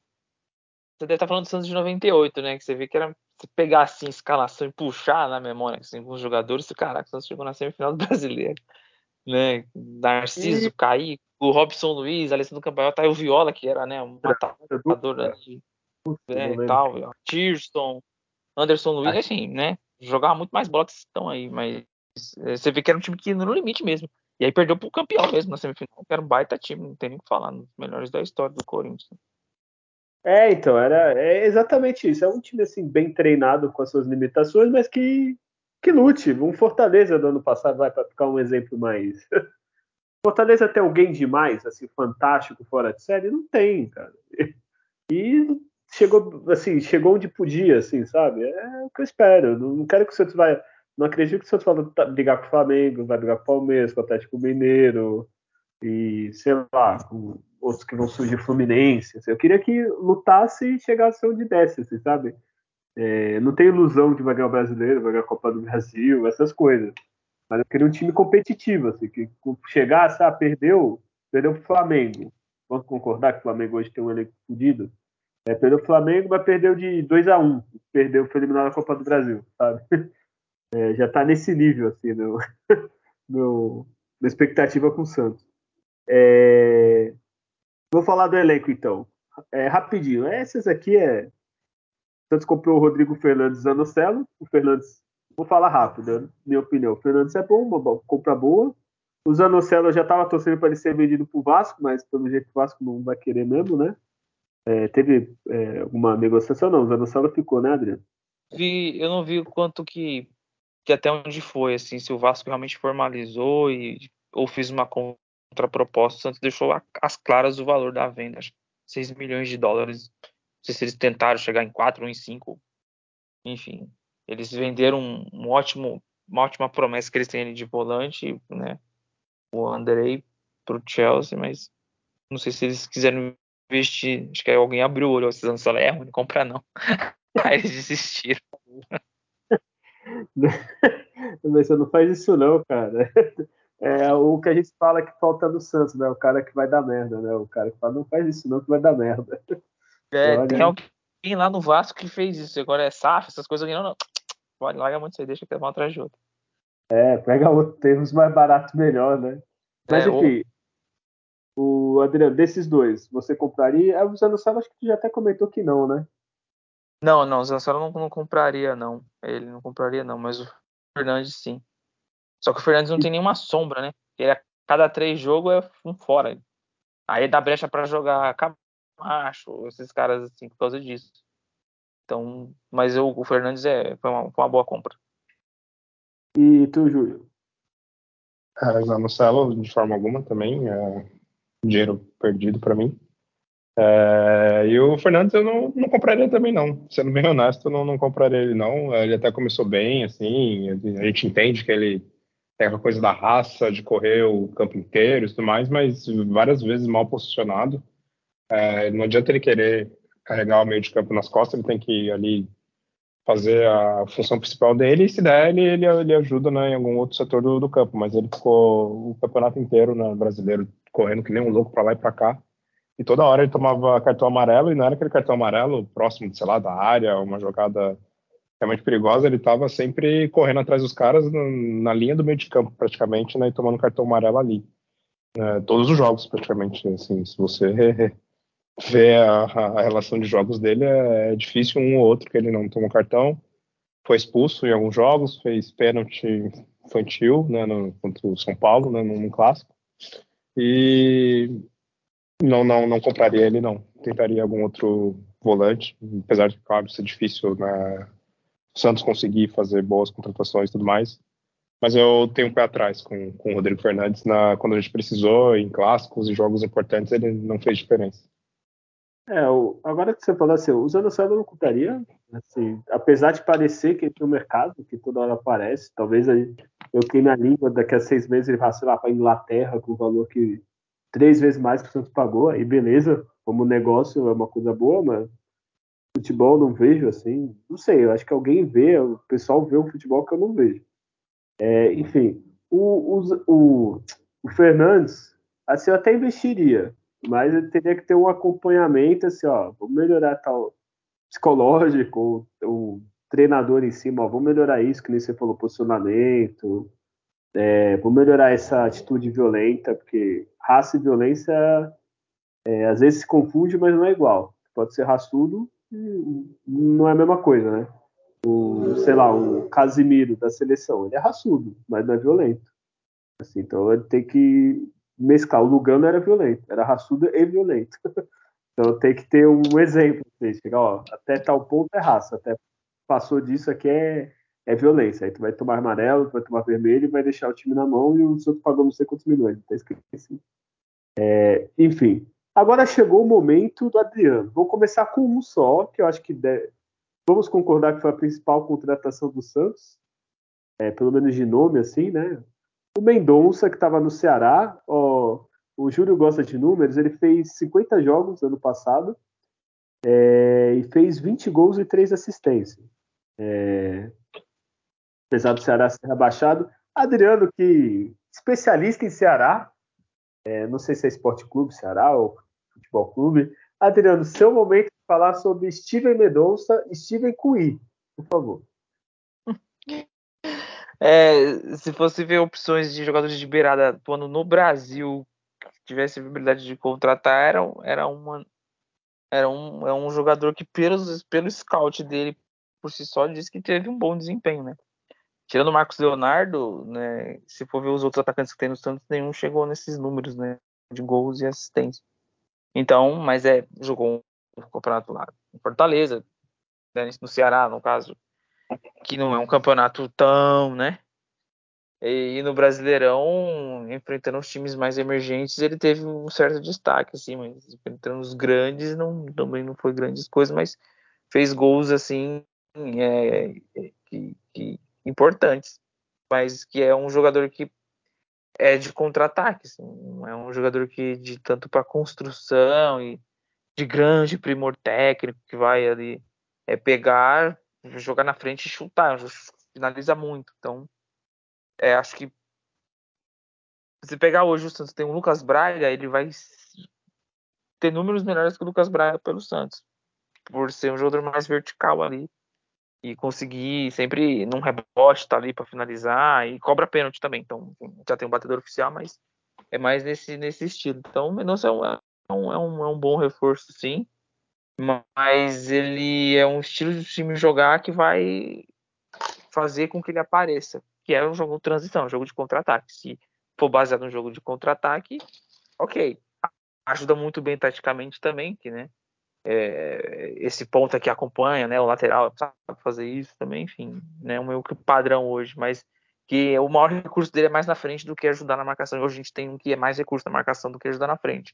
você deve estar tá falando do Santos de 98, né? Que você vê que era se pegar assim, escalação e puxar na memória assim, com os jogadores, caraca, o Santos chegou na semifinal do brasileiro. Né? Narciso, e... O Robson Luiz, Alessandro Campanhota, tá o Viola, que era né, um matador ali, né, tal, Tirson, Anderson Luiz, assim, né? Jogava muito mais bola que estão aí, mas é, você vê que era um time que no limite mesmo. E aí perdeu pro campeão mesmo na semifinal, que era um baita time, não tem nem o que falar, um dos melhores da história do Corinthians.
É, então, era é exatamente isso. É um time assim, bem treinado com as suas limitações, mas que, que lute. Um Fortaleza do ano passado vai para ficar um exemplo mais Fortaleza tem alguém demais, assim, fantástico fora de série? Não tem, cara. E chegou, assim, chegou onde podia, assim, sabe? É o que eu espero. Não quero que o Santos vai. Não acredito que o Santos vai brigar com o Flamengo, vai brigar com o Palmeiras, com o Atlético Mineiro e, sei lá, com outros que vão surgir Fluminense. Assim. Eu queria que lutasse e chegasse onde desce, assim, sabe? É, não tem ilusão de vai ganhar o brasileiro, vai ganhar a Copa do Brasil, essas coisas. Mas eu queria um time competitivo, assim, que chegasse, ah, perdeu, perdeu pro Flamengo. Vamos concordar que o Flamengo hoje tem um elenco fodido? É, perdeu o Flamengo, mas perdeu de 2 a 1 um. Perdeu, foi eliminado na Copa do Brasil, sabe? É, já tá nesse nível, assim, no, na expectativa com o Santos. É, vou falar do elenco, então. É, rapidinho. Essas aqui é. Santos comprou o Rodrigo Fernandes Zanocelo. O Fernandes Vou falar rápido, minha opinião. O Fernandes é bom, uma compra boa. O Zanocelo já estava torcendo para ele ser vendido para o Vasco, mas pelo jeito o Vasco não vai querer mesmo, né? É, teve é, uma negociação, não. O Zanocelo ficou, né, Adriano?
Vi, eu não vi o quanto que, que até onde foi, assim, se o Vasco realmente formalizou e, ou fez uma contraproposta. O Santos deixou as claras o valor da venda, 6 milhões de dólares. Não sei se eles tentaram chegar em 4 ou em 5. Enfim, eles venderam um, um ótimo, uma ótima promessa que eles têm ali de volante, né? O Andrei para o Chelsea, mas não sei se eles quiseram investir. Acho que alguém abriu o olho, vocês não falam, é ruim, não compra não. Aí eles desistiram.
Mas você não faz isso não, cara. É o que a gente fala que falta no Santos, né? O cara que vai dar merda, né? O cara que fala, não faz isso não, que vai dar merda.
É, Olha... tem alguém lá no Vasco que fez isso. Agora é SAF, essas coisas aqui, não, não. Pode, larga muito isso aí, deixa que vão atrás de outro.
É, pega outro, tem uns mais baratos melhor, né? Mas é, enfim, o... o Adriano, desses dois, você compraria? Ah, o Zanossauro acho que tu já até comentou que não, né?
Não, não, o Zanossauro não, não compraria, não. Ele não compraria, não, mas o Fernandes, sim. Só que o Fernandes não tem nenhuma sombra, né? Ele, a cada três jogos é um fora. Aí dá brecha para jogar Camacho, esses caras assim, por causa disso. Então, mas eu, o Fernandes é, foi, uma, foi uma boa compra.
E tu, Júlio?
É, não Celo, de forma alguma também. É dinheiro perdido para mim. É, e o Fernandes eu não, não compraria também não, sendo bem honesto, eu não, não compraria ele não. Ele até começou bem, assim, a gente entende que ele tem aquela coisa da raça, de correr o campo inteiro e tudo mais, mas várias vezes mal posicionado. É, não adianta ele querer carregar o meio de campo nas costas, ele tem que ali fazer a função principal dele, e se der, ele, ele, ele ajuda né, em algum outro setor do, do campo, mas ele ficou o campeonato inteiro né, brasileiro correndo que nem um louco para lá e para cá e toda hora ele tomava cartão amarelo, e não era aquele cartão amarelo próximo, sei lá, da área, uma jogada realmente perigosa, ele estava sempre correndo atrás dos caras na linha do meio de campo, praticamente, né, e tomando cartão amarelo ali. É, todos os jogos, praticamente, assim, se você vê a, a, relação de jogos dele, é, é, difícil um ou outro que ele não tomou cartão, foi expulso em alguns jogos, fez pênalti infantil, né, no, contra o São Paulo, né, num clássico, e não, não, não compraria ele, não. Tentaria algum outro volante, apesar de, claro, ser difícil né, o Santos conseguir fazer boas contratações e tudo mais. Mas eu tenho um pé atrás com, com o Rodrigo Fernandes. Na, quando a gente precisou, em clássicos e jogos importantes, ele não fez diferença.
É, o, agora que você falou assim, o Zanocelo não compraria, assim, apesar de parecer que ele tem um mercado, que toda hora aparece, talvez eu queime a língua, daqui a seis meses ele vá, sei lá, para Inglaterra com o valor que três vezes mais que o Santos pagou, aí beleza, como negócio é uma coisa boa, mas futebol não vejo assim, não sei, eu acho que alguém vê, o pessoal vê um futebol que eu não vejo. É, enfim, o, o, o, o, Fernandes, assim, eu até investiria, mas eu teria que ter um acompanhamento, assim, ó, vamos melhorar tal psicológico, o, treinador em cima, ó, vamos melhorar isso, que nem você falou, posicionamento, é, vou melhorar essa atitude violenta, porque raça e violência é, às vezes se confunde, mas não é igual. Pode ser raçudo não é a mesma coisa, né? O, sei lá, o Casimiro da seleção, ele é raçudo, mas não é violento. Assim, então ele tem que mesclar. O Lugano era violento, era raçudo e violento. então tem que ter um exemplo. Chegar, ó, até tal ponto é raça, até passou disso aqui é, é violência. Aí tu vai tomar amarelo, tu vai tomar vermelho e vai deixar o time na mão e o Santos pagou não sei quantos milhões. Tá escrito assim. É, enfim. Agora chegou o momento do Adriano. Vou começar com um só, que eu acho que deve... vamos concordar que foi a principal contratação do Santos, é, pelo menos de nome, assim, né? O Mendonça, que estava no Ceará, ó, o Júlio gosta de números, ele fez 50 jogos ano passado é, e fez 20 gols e 3 assistências. É, apesar do Ceará ser rebaixado. Adriano, que especialista em Ceará, é, não sei se é Esporte Clube Ceará ou Futebol Clube. Adriano, seu momento de falar sobre Steven Medonça e Steven Cui, por favor.
É, se fosse ver opções de jogadores de beirada atuando no Brasil que tivesse a habilidade de contratar, era, era, uma, era um, é um jogador que, pelos, pelo scout dele por si só, diz que teve um bom desempenho, né? tirando o Marcos Leonardo, né, se for ver os outros atacantes que tem no Santos, nenhum chegou nesses números, né, de gols e assistência. Então, mas é, jogou um campeonato lá em Fortaleza, né, no Ceará, no caso, que não é um campeonato tão, né, e no Brasileirão, enfrentando os times mais emergentes, ele teve um certo destaque, assim, mas enfrentando os grandes, não, também não foi grandes coisas, mas fez gols, assim, é, que, que importantes, mas que é um jogador que é de contra-ataque, assim, é um jogador que de tanto para construção e de grande primor técnico que vai ali é pegar, jogar na frente e chutar, finaliza muito. Então, é, acho que se pegar hoje o Santos tem o Lucas Braga, ele vai ter números melhores que o Lucas Braga pelo Santos, por ser um jogador mais vertical ali e conseguir sempre num rebote tá ali para finalizar e cobra pênalti também. Então já tem um batedor oficial, mas é mais nesse, nesse estilo. Então o Mendonça é um, é, um, é, um, é um bom reforço, sim, mas ele é um estilo de time jogar que vai fazer com que ele apareça, que é um jogo de transição, um jogo de contra-ataque. Se for baseado no jogo de contra-ataque, ok. Ajuda muito bem taticamente também, que, né? É, esse ponto aqui acompanha, né? O lateral sabe fazer isso também, enfim, né? O meu padrão hoje, mas que o maior recurso dele é mais na frente do que ajudar na marcação. Hoje a gente tem um que é mais recurso na marcação do que ajudar na frente,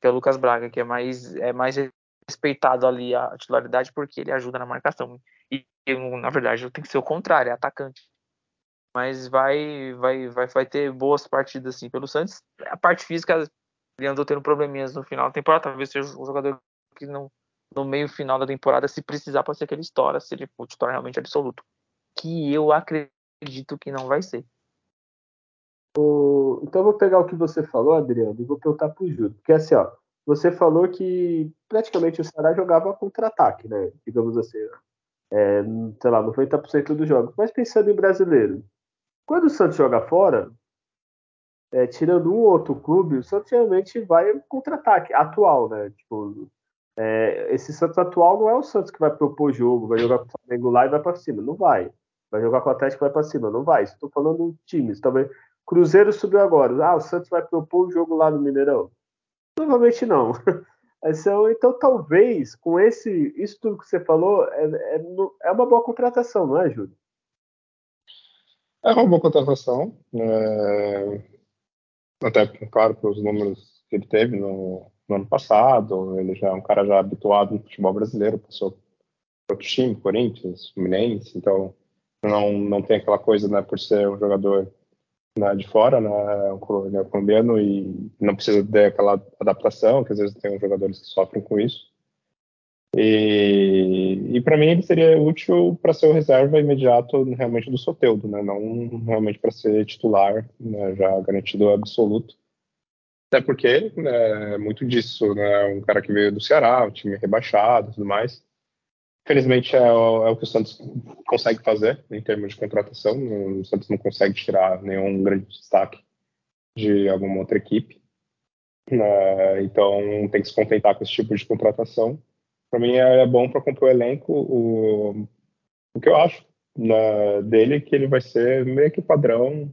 que é o Lucas Braga, que é mais é mais respeitado ali a titularidade porque ele ajuda na marcação. E na verdade tem que ser o contrário, é atacante. Mas vai vai vai vai ter boas partidas assim pelo Santos. A parte física ele andou tendo probleminhas no final da temporada, talvez seja um jogador que não no meio final da temporada, se precisar, pode ser que ele estoura, se ele for titular realmente absoluto. Que eu acredito que não vai ser.
O... Então eu vou pegar o que você falou, Adriano, e vou perguntar pro Júlio. Porque assim, ó, você falou que praticamente o Ceará jogava contra-ataque, né? Digamos assim, é, sei lá, 90% dos jogos. Mas pensando em brasileiro, quando o Santos joga fora, é, tirando um ou outro clube, o Santos realmente vai contra-ataque, atual, né? Tipo, é, esse Santos atual não é o Santos que vai propor jogo, vai jogar com o Flamengo lá e vai para cima. Não vai. Vai jogar com o Atlético e vai para cima. Não vai. Estou falando times. Também. Cruzeiro subiu agora. Ah, o Santos vai propor o jogo lá no Mineirão. Provavelmente não. Então, talvez, com esse, isso tudo que você falou, é, é, é uma boa contratação, não é, Júlio?
É uma boa contratação. É... Até, claro, pelos números que ele teve no, no, ano passado. Ele já é um cara já habituado no futebol brasileiro, passou por outro time, Corinthians, Fluminense. Então, não, não tem aquela coisa, né, por ser um jogador né, de fora, né, um colombiano e não precisa ter aquela adaptação, que às vezes tem jogadores que sofrem com isso. E, e para mim ele seria útil para ser o reserva imediato realmente do Soteudo, né, não realmente para ser titular, né, já garantido absoluto. Até porque né, é muito disso, né, um cara que veio do Ceará, um time rebaixado e tudo mais. Felizmente é, é, o que o Santos consegue fazer em termos de contratação. O Santos não consegue tirar nenhum grande destaque de alguma outra equipe. Uh, então tem que se contentar com esse tipo de contratação. Para mim é, é bom para compor o elenco. O, o que eu acho né, dele é que ele vai ser meio que padrão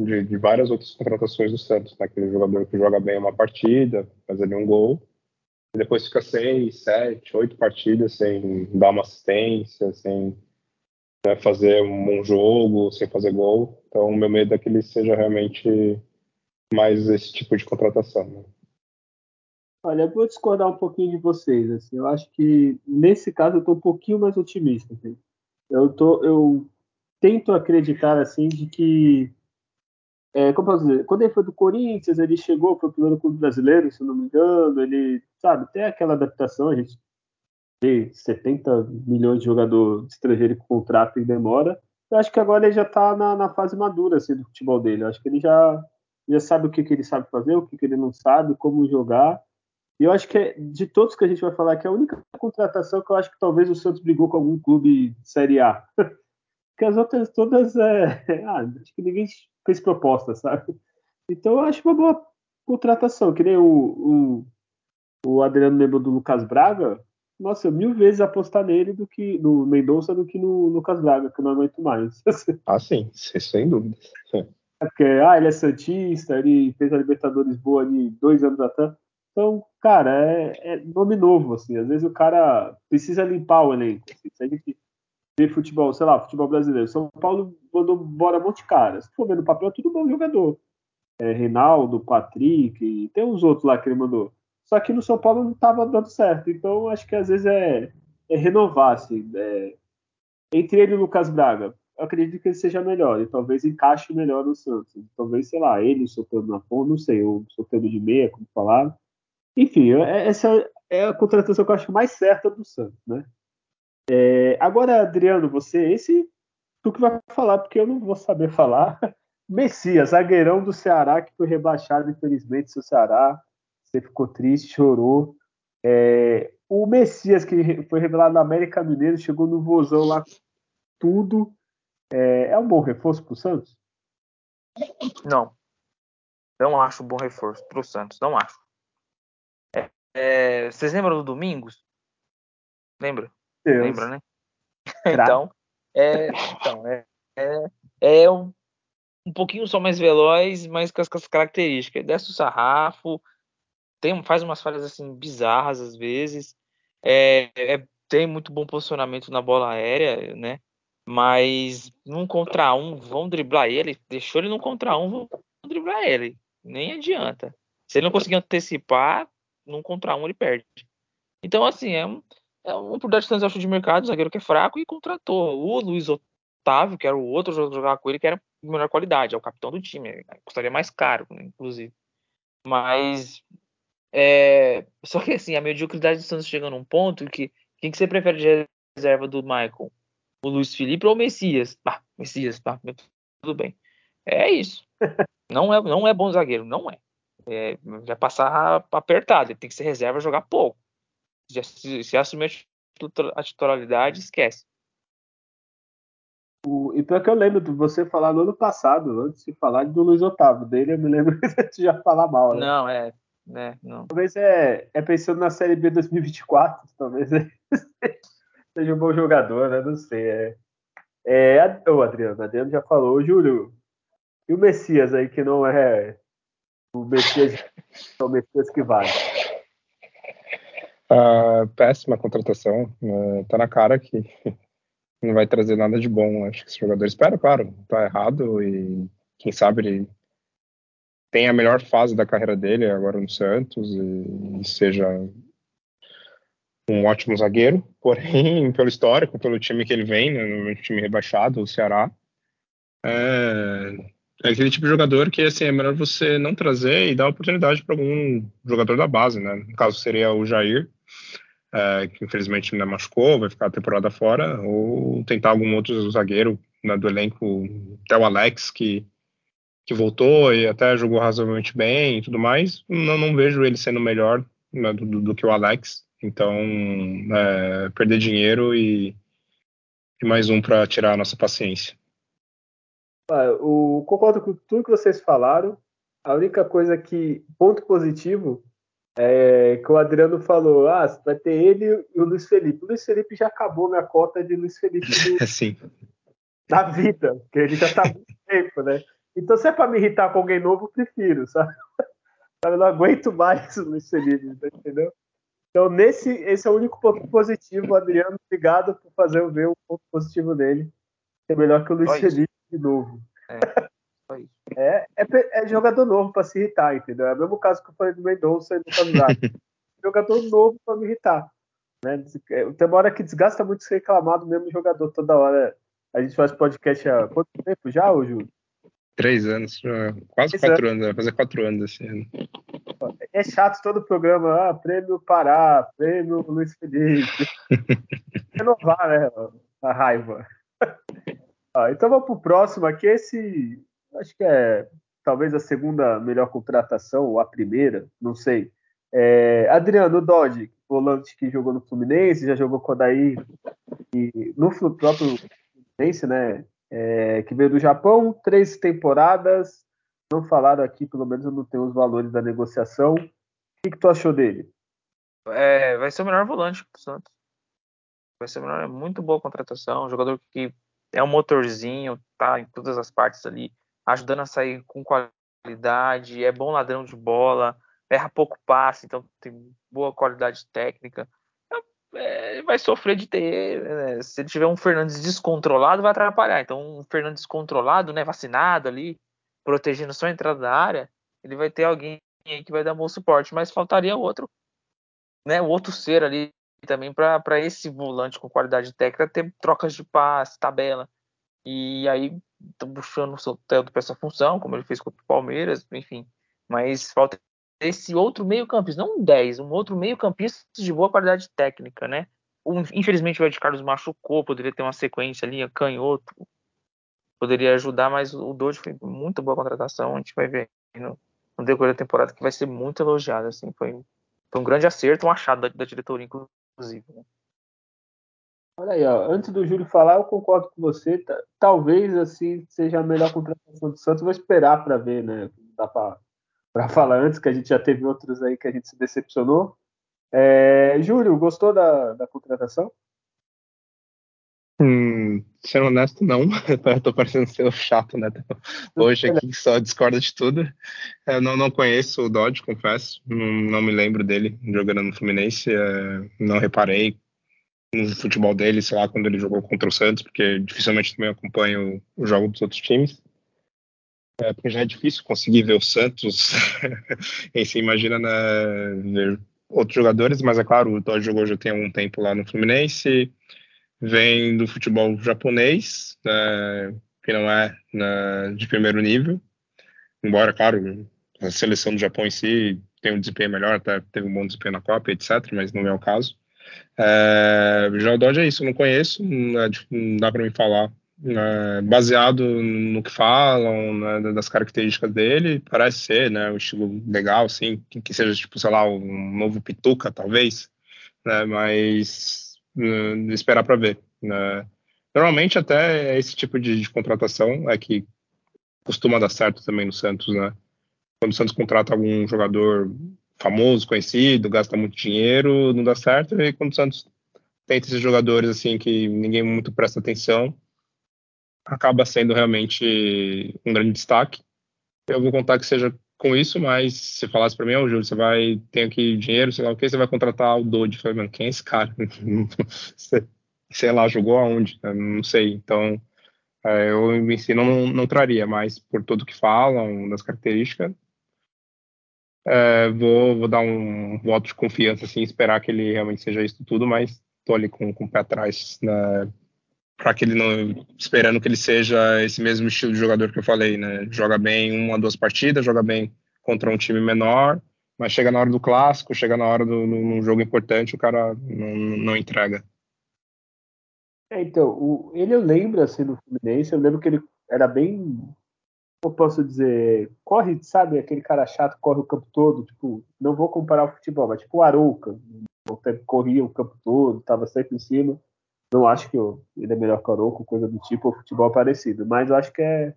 de, de várias outras contratações do Santos. Né? Aquele jogador que joga bem uma partida, faz ali um gol e depois fica seis, sete, oito partidas sem dar uma assistência, sem né, fazer um jogo, sem fazer gol. Então, o meu medo é que ele seja realmente mais esse tipo de contratação. Né?
Olha, eu vou discordar um pouquinho de vocês. Assim, eu acho que nesse caso eu estou um pouquinho mais otimista. Assim. Eu, tô, eu tento acreditar assim de que é, como posso dizer, quando ele foi do Corinthians, ele chegou, foi o primeiro clube brasileiro, se não me engano, ele, sabe, tem aquela adaptação, a gente tem 70 milhões de jogadores estrangeiros com contrato e demora. Eu acho que agora ele já está na, na, fase madura assim, do futebol dele. Eu acho que ele já, já sabe o que, que ele sabe fazer, o que, que ele não sabe, como jogar. E eu acho que é, de todos que a gente vai falar aqui, é a única contratação que eu acho que talvez o Santos brigou com algum clube de Série A. Porque as outras todas, é, ah, acho que ninguém fez proposta, sabe? Então eu acho uma boa contratação, que nem o, o, o Adriano lembrou do Lucas Braga. Nossa, mil vezes apostar nele do que no Mendonça do que no Lucas Braga, que eu não aguento mais.
Ah, sim, sem dúvida.
É porque, ah, ele é Santista, ele fez a Libertadores boa ali dois anos atrás. Então, cara, é, é, nome novo, assim. Às vezes o cara precisa limpar o elenco. Assim. Se a gente ver futebol, sei lá, futebol brasileiro. São Paulo mandou embora um monte de caras. Se for ver no papel, é tudo bom jogador. É, Reinaldo, Patrick, tem uns outros lá que ele mandou. Só que no São Paulo não estava dando certo. Então acho que às vezes é, é renovar, assim. É... Entre ele e o Lucas Braga, eu acredito que ele seja melhor e talvez encaixe melhor no Santos. Talvez, sei lá, ele soltando na ponta, não sei, ou soltando de meia, como falaram. Enfim, é, essa é a contratação que eu acho mais certa do Santos, né? É, agora, Adriano, você, esse tu que vai falar, porque eu não vou saber falar. Messias, zagueirão do Ceará, que foi rebaixado, infelizmente, seu Ceará. Você ficou triste, chorou. É, o Messias, que foi revelado na América Mineiro, chegou no vozão lá, tudo. É, é um bom reforço para o Santos?
Não. Não acho um bom reforço para o Santos, não acho. É, é, vocês lembram do Domingos? Lembra?
Deus.
Lembra, né? então, É, então, é, é, é um, um pouquinho só mais veloz, mas com as, com as características. Desce o sarrafo, tem, faz umas falhas assim bizarras às vezes. É, é, tem muito bom posicionamento na bola aérea, né? Mas num contra um, vão driblar ele. Deixou ele num contra um, vão driblar ele. Nem adianta. Se ele não conseguir antecipar, num contra um ele perde. Então, assim, é um, é um oportunidade de transação de mercado, zagueiro que é fraco, e contratou o Luiz Otávio, que era o outro jogador com ele, que era de melhor qualidade, é o capitão do time, custaria mais caro, né, inclusive. Mas é, só que assim, a mediocridade do Santos chega num ponto que quem que você prefere de reserva do Michael? O Luiz Felipe ou o Messias? Ah, Messias, tá, tudo bem. É isso. Não é, não é bom zagueiro, não é. é vai passar apertado, ele tem que ser reserva jogar pouco. Se, se assumir a titularidade, esquece.
O, e pior que eu lembro de você falar no ano passado, antes de falar do Luiz Otávio. Dele eu me lembro de já falar mal.
Né? Não, é. Né, não.
Talvez é, é pensando na Série B 2024, talvez seja um bom jogador, né? Não sei. É, é, o Adriano, Adriano já falou, Júlio. E o Messias aí, que não é o Messias, é o Messias que vale.
Péssima contratação. Uh, tá na cara que não vai trazer nada de bom. Acho que esse jogador espera, claro, tá errado e quem sabe ele tem a melhor fase da carreira dele agora no Santos e, e seja um ótimo zagueiro, porém, pelo histórico, pelo time que ele vem, né, no time rebaixado, o Ceará, é, é, aquele tipo de jogador que assim, é melhor você não trazer e dar oportunidade para algum jogador da base, né? No caso seria o Jair, é, que infelizmente ainda machucou, vai ficar a temporada fora, ou tentar algum outro zagueiro né, do elenco, até o Alex, que, que voltou e até jogou razoavelmente bem e tudo mais. Não, não vejo ele sendo melhor né, do, do, que o Alex. Então, é, perder dinheiro e, e mais um para tirar a nossa paciência.
Ah, o, concordo com tudo que vocês falaram. A única coisa que, ponto positivo, é, que o Adriano falou, ah, vai ter ele e o Luiz Felipe. O Luiz Felipe já acabou minha cota de Luiz Felipe do,
Sim.
na vida, porque ele já está há muito tempo, né? Então, se é para me irritar com alguém novo, prefiro, sabe? Eu não aguento mais o Luiz Felipe, entendeu? Então, nesse, esse é o único ponto positivo. Adriano, obrigado por fazer eu ver o ponto positivo dele. É melhor que o Luiz Só Felipe de novo. É. É, é, é, jogador novo para se irritar, entendeu? É o mesmo caso que eu falei do Mendonça e do Fanzato. jogador novo para me irritar. Né? É, tem uma hora que desgasta muito se reclamar do mesmo jogador toda hora. A gente faz podcast há quanto tempo já, ô Júlio?
Três anos, quase Três quatro anos. anos, vai fazer quatro anos esse ano.
É chato todo o programa, ah, prêmio Pará, prêmio Luiz Felipe. Renovar, né? A raiva. Ah, então vamos pro próximo aqui, esse acho que é talvez a segunda melhor contratação, ou a primeira, não sei. É, Adriano Dodge, volante que jogou no Fluminense, já jogou com o Daí e no próprio Fluminense, né? É, que veio do Japão, três temporadas. Não falaram aqui, pelo menos eu não tenho os valores da negociação. O que, que tu achou dele?
É, vai ser o melhor volante pro Santos. Vai ser melhor, é muito boa contratação. Um jogador que é um motorzinho, tá em todas as partes ali ajudando a sair com qualidade, é bom ladrão de bola, erra pouco passe, então tem boa qualidade técnica. É, vai sofrer de ter. Né? Se ele tiver um Fernandes descontrolado, vai atrapalhar. Então, um Fernandes descontrolado, né, vacinado ali, protegendo só a entrada da área, ele vai ter alguém aí que vai dar bom suporte. Mas faltaria outro, né, o outro ser ali também para esse volante com qualidade técnica ter trocas de passe, tabela. E aí tá buscando o seu teto para essa função, como ele fez contra o Palmeiras, enfim. Mas falta esse outro meio-campista, não um 10, um outro meio-campista de boa qualidade técnica, né? Um, infelizmente o Ed Carlos machucou, poderia ter uma sequência ali, canhoto, poderia ajudar, mas o Doide foi muito boa contratação, a gente vai ver no, no decorrer da temporada que vai ser muito elogiado, assim, foi, foi um grande acerto, um achado da, da diretoria, inclusive. Né?
Olha aí, ó. antes do Júlio falar, eu concordo com você. Talvez assim seja a melhor contratação do Santos. Vou esperar para ver, né? Dá para falar antes, que a gente já teve outros aí que a gente se decepcionou. É, Júlio, gostou da, da contratação?
Hum, sendo honesto, não. Eu tô parecendo ser chato, né? Hoje aqui só discorda de tudo. Eu não, não conheço o Dodge, confesso. Não, não me lembro dele jogando no Fluminense. É, não reparei no futebol dele, sei lá, quando ele jogou contra o Santos, porque dificilmente também acompanho o jogo dos outros times. É, porque já é difícil conseguir ver o Santos. e se imagina né, ver outros jogadores, mas é claro, o Dodge jogou já tem algum tempo lá no Fluminense vem do futebol japonês, né, que não é né, de primeiro nível, embora, claro, a seleção do Japão em si tem um desempenho melhor, até teve um bom desempenho na Copa, etc., mas não é o caso. É, o Dodge é isso, não conheço, não, é, não dá para me falar. É, baseado no que falam, né, das características dele, parece ser, né, um estilo legal, assim, que, seja, tipo, sei lá, um novo Pituca, talvez, né, mas uh, esperar para ver. Né? Normalmente até esse tipo de, de, contratação é que costuma dar certo também no Santos, né? Quando o Santos contrata algum jogador famoso, conhecido, gasta muito dinheiro, não dá certo, e quando o Santos tem esses jogadores assim que ninguém muito presta atenção, acaba sendo realmente um grande destaque. Eu vou contar que seja com isso, mas se falasse para mim, oh, Júlio, você vai ter aqui dinheiro, sei lá o que, você vai contratar o Dodge. Falei, mano, quem é esse cara? sei lá, jogou aonde? Não sei. Então, é, eu em si não, não traria, mas por tudo que falam, das características, é, vou, vou dar um voto de confiança, assim, esperar que ele realmente seja isso tudo, mas tô ali com, com o pé atrás né, para que ele não esperando que ele seja esse mesmo estilo de jogador que eu falei, né? Joga bem uma, duas partidas, joga bem contra um time menor, mas chega na hora do clássico, chega na hora do num jogo importante, o cara não, não entrega.
É, então, o, ele eu lembro assim no Fluminense, eu lembro que ele era bem, eu posso dizer, corre, sabe, aquele cara chato corre o campo todo, tipo, não vou comparar o futebol, mas tipo o Arouca, corria o campo todo, estava sempre em cima. Não acho que ele é melhor que o Arouca, coisa do tipo, o futebol parecido. Mas eu acho que é.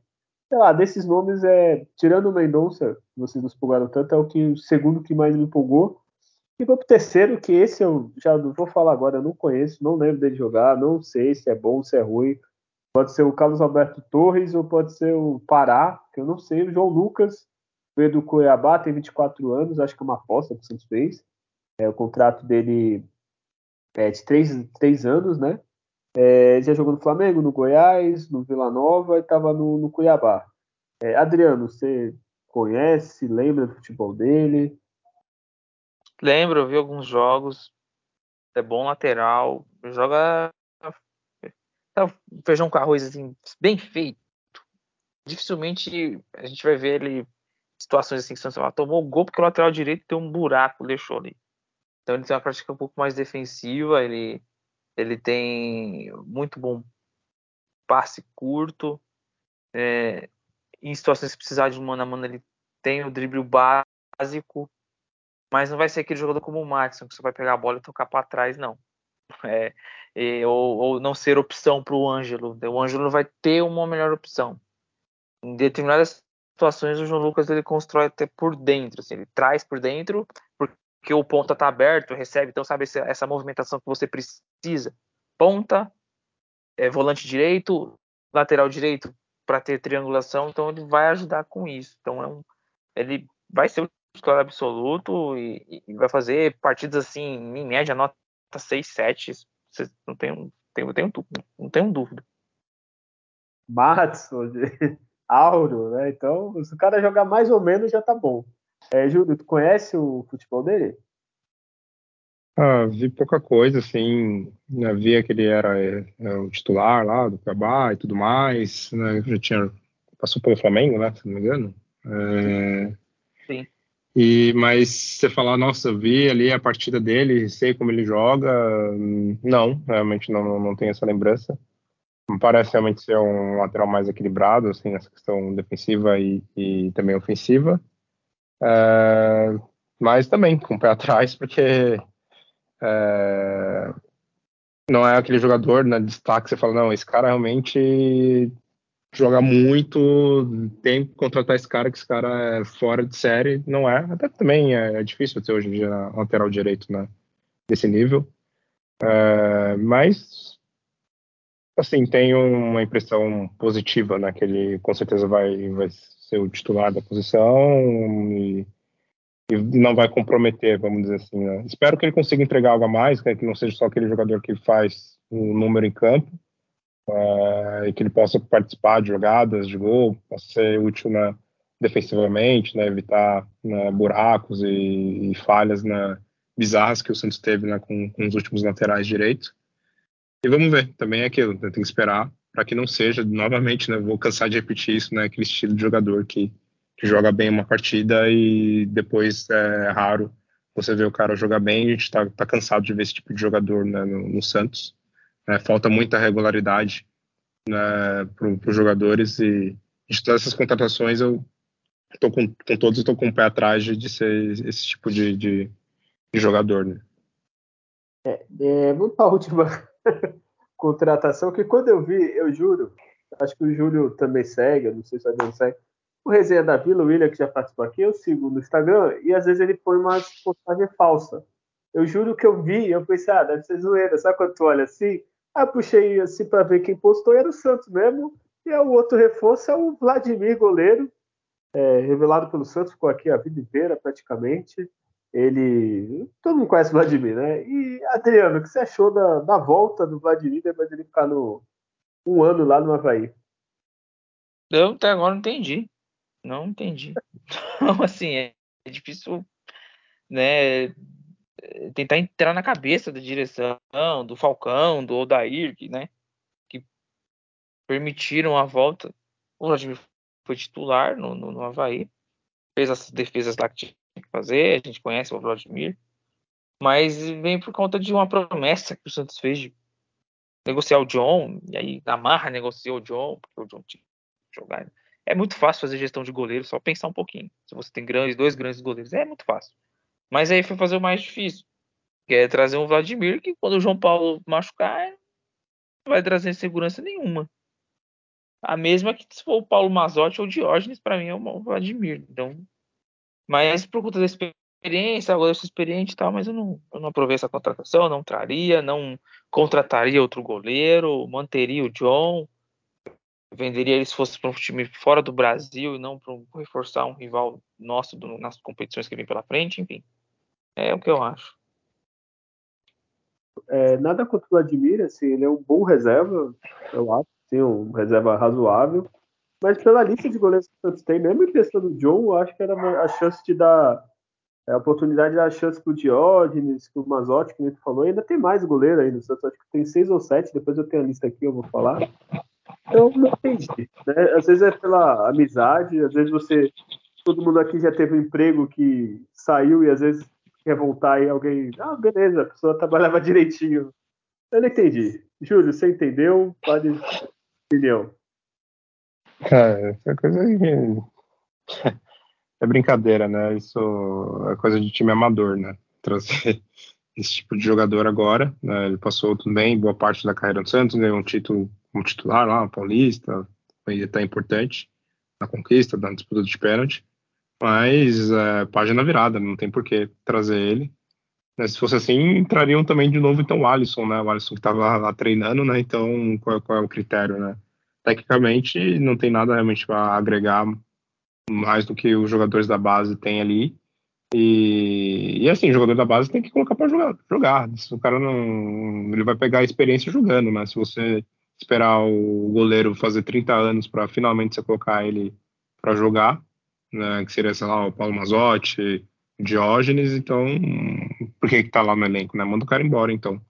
Sei lá, desses nomes, é, tirando o Mendonça, vocês nos empolgaram tanto, é o que o segundo que mais me empolgou. E vou pro terceiro, que esse eu já não vou falar agora, eu não conheço, não lembro dele jogar, não sei se é bom, se é ruim. Pode ser o Carlos Alberto Torres ou pode ser o Pará, que eu não sei. O João Lucas veio do Cuiabá, tem 24 anos, acho que é uma aposta que o Santos fez. É, o contrato dele é de três, três anos, né? É, já jogou no Flamengo, no Goiás, no Vila Nova e estava no, no, Cuiabá. É, Adriano, você conhece, lembra do futebol dele?
Lembro, vi alguns jogos. É bom lateral, joga feijão com arroz assim, bem feito. Dificilmente a gente vai ver ele situações assim que você fala, tomou o gol porque o lateral direito tem um buraco, deixou ali. Então ele tem uma prática um pouco mais defensiva, ele ele tem muito bom passe curto. É, em situações que precisar de mano a mano, ele tem o drible básico. Mas não vai ser aquele jogador como o Maxson, que você vai pegar a bola e tocar para trás, não. É, é, ou, ou, não ser opção para o Ângelo. O Ângelo vai ter uma melhor opção. Em determinadas situações, o João Lucas ele constrói até por dentro. Assim, ele traz por dentro, porque o ponta está aberto, recebe. Então, sabe, essa, essa movimentação que você precisa precisa. Ponta, é, volante direito, lateral direito para ter triangulação, então ele vai ajudar com isso. Então é um, ele vai ser o titular absoluto e, e, vai fazer partidas assim, em média, nota 6, 7. Você não tem, tem, não tenho, não tenho dúvida.
Matson, Auro, né? Então, se o cara jogar mais ou menos, já tá bom. É, Júlio, tu conhece o futebol dele?
Ah, vi pouca coisa, assim, né, via que ele era é, é, o titular lá do Cuiabá e tudo mais, né, já tinha, passou pelo Flamengo, né, se não me engano. É,
Sim.
E, mas você falar, nossa, vi ali a partida dele, sei como ele joga, não, realmente não, não tenho essa lembrança. Parece realmente ser um lateral mais equilibrado, assim, nessa questão defensiva e, e também ofensiva. É, mas também com o pé atrás, porque é... Não é aquele jogador na né, destaque, você fala, não, esse cara realmente joga muito, tem que contratar esse cara, que esse cara é fora de série, não é. Até também é, é difícil ter hoje em dia lateral direito né, desse nível. É, mas assim, tenho uma impressão positiva, né? Que ele com certeza vai, vai ser o titular da posição e, e não vai comprometer, vamos dizer assim. Né? Espero que ele consiga entregar algo a mais, né, que não seja só aquele jogador que faz o número em campo, uh, e que ele possa participar de jogadas de gol, possa ser útil na, defensivamente, né, evitar né, buracos e, e falhas né, bizarras que o Santos teve né, com, com os últimos laterais direitos. E vamos ver, também é aquilo, né, tem que esperar para que não seja, novamente, né, vou cansar de repetir isso, né, aquele estilo de jogador que, que joga bem uma partida e depois é raro você ver o cara jogar bem, a gente está tá cansado de ver esse tipo de jogador né, no, no, Santos. É, falta muita regularidade né, para os jogadores e de todas essas contratações eu estou com, com todos estou com o pé atrás de, ser esse tipo de, de, de jogador. Né?
É, é, vamos para a última contratação, que quando eu vi, eu juro, acho que o Júlio também segue, eu não sei se alguém segue, o Resenha da Vila, o William, que já participou aqui, eu sigo no Instagram e às vezes ele põe umas postagens falsas. Eu juro que eu vi, eu pensei, ah, deve ser zoeira, sabe quando tu olha assim? Aí eu puxei assim para ver quem postou e era o Santos mesmo, e o outro reforço é o Vladimir, goleiro, é, revelado pelo Santos, ficou aqui a vida inteira praticamente. Ele. Todo mundo conhece o Vladimir, né? E, Adriano, o que você achou da, da volta do Vladimir depois dele ficar no, um ano lá no Havaí?
Eu até agora não entendi. Não entendi. Então, assim, é, é difícil né, tentar entrar na cabeça da direção, do Falcão, do Odair, né, que permitiram a volta. O Vladimir foi titular no, no, no Havaí, fez as defesas lá que tinha que fazer, a gente conhece o Vladimir, mas vem por conta de uma promessa que o Santos fez de negociar o John, e aí na marra negociou o John, porque o John tinha que jogar. É muito fácil fazer gestão de goleiro, só pensar um pouquinho. Se você tem grandes, dois grandes goleiros, é muito fácil. Mas aí foi fazer o mais difícil, que é trazer um Vladimir, que quando o João Paulo machucar, não vai trazer segurança nenhuma. A mesma que se for o Paulo Mazotti ou o Diógenes, para mim é o Vladimir. Então, mas por conta da experiência, agora eu sou experiente e tal, mas eu não, eu não aprovei essa contratação, não traria, não contrataria outro goleiro, manteria o John, venderia ele se fosse para um time fora do Brasil e não para reforçar um rival nosso do, nas competições que vem pela frente, enfim. É o que eu acho.
É, nada contra o Vladimir, assim, ele é um bom reserva, eu acho sim, um reserva razoável. Mas pela lista de goleiros que o Santos tem, mesmo em questão do John, eu acho que era a chance de dar é, a oportunidade de dar a chance pro Diógenes, pro Mazotti, que tu falou, ainda tem mais goleiro aí no Santos, acho que tem seis ou sete, depois eu tenho a lista aqui, eu vou falar. Então não entendi. Né? Às vezes é pela amizade, às vezes você. Todo mundo aqui já teve um emprego que saiu e às vezes quer voltar e alguém. Ah, beleza, a pessoa trabalhava direitinho. Eu não entendi. Júlio, você entendeu? Pode opinião.
Cara, essa coisa aí é brincadeira, né? Isso é coisa de time amador, né? Trazer esse tipo de jogador agora, né? Ele passou também boa parte da carreira do Santos, ganhou um título como titular lá, paulista, foi até importante na conquista, na disputa de pênalti, mas é, página virada, não tem por que trazer ele. Né, se fosse assim, entrariam também de novo então o Alisson, né? O Alisson que estava lá treinando, né? Então, qual, qual, é o critério, né? Tecnicamente, não tem nada realmente para agregar mais do que os jogadores da base têm ali. E, e assim, o jogador da base tem que colocar para jogar, jogar. Se o cara não. Ele vai pegar a experiência jogando, né? Se você esperar o goleiro fazer 30 anos para finalmente você colocar ele para jogar, né? Que seria, sei lá, o Paulo Mazotti, Diógenes, então por que que tá lá no elenco, né? Manda o cara embora, então.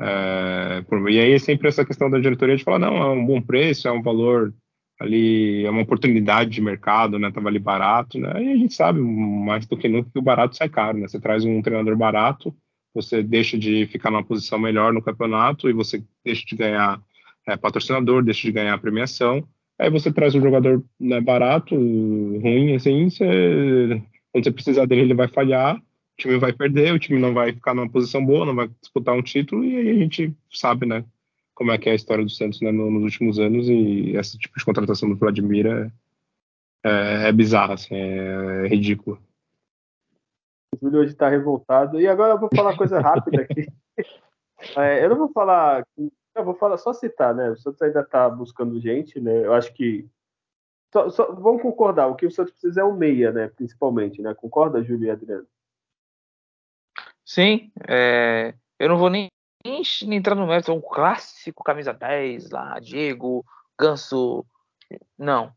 É, e aí é sempre essa questão da diretoria de falar, não, é um bom preço, é um valor ali, é uma oportunidade de mercado, né? Tava ali barato, né? E a gente sabe mais do que nunca que o barato sai caro, né? Você traz um treinador barato, você deixa de ficar numa posição melhor no campeonato e você deixa de ganhar é, patrocinador, deixa de ganhar premiação. Aí você traz um jogador né, barato, ruim, assim, você quando você precisar dele, ele vai falhar, o time vai perder, o time não vai ficar numa posição boa, não vai disputar um título, e aí a gente sabe, né, como é que é a história do Santos né, nos últimos anos, e esse tipo de contratação do Vladimir é, é, é bizarra, assim, é, é ridículo.
O Júlio hoje está revoltado. E agora eu vou falar coisa rápida aqui. É, eu não vou falar Eu vou falar, só citar, né? O Santos ainda está buscando gente, né? Eu acho que. Só, só, vamos concordar, o que o Santos precisa é um meia, né? Principalmente, né? Concorda, Júlio e Adriano?
Sim, é, eu não vou nem, nem, entrar no mérito, é um clássico camisa 10 lá, Diego, Ganso. Não.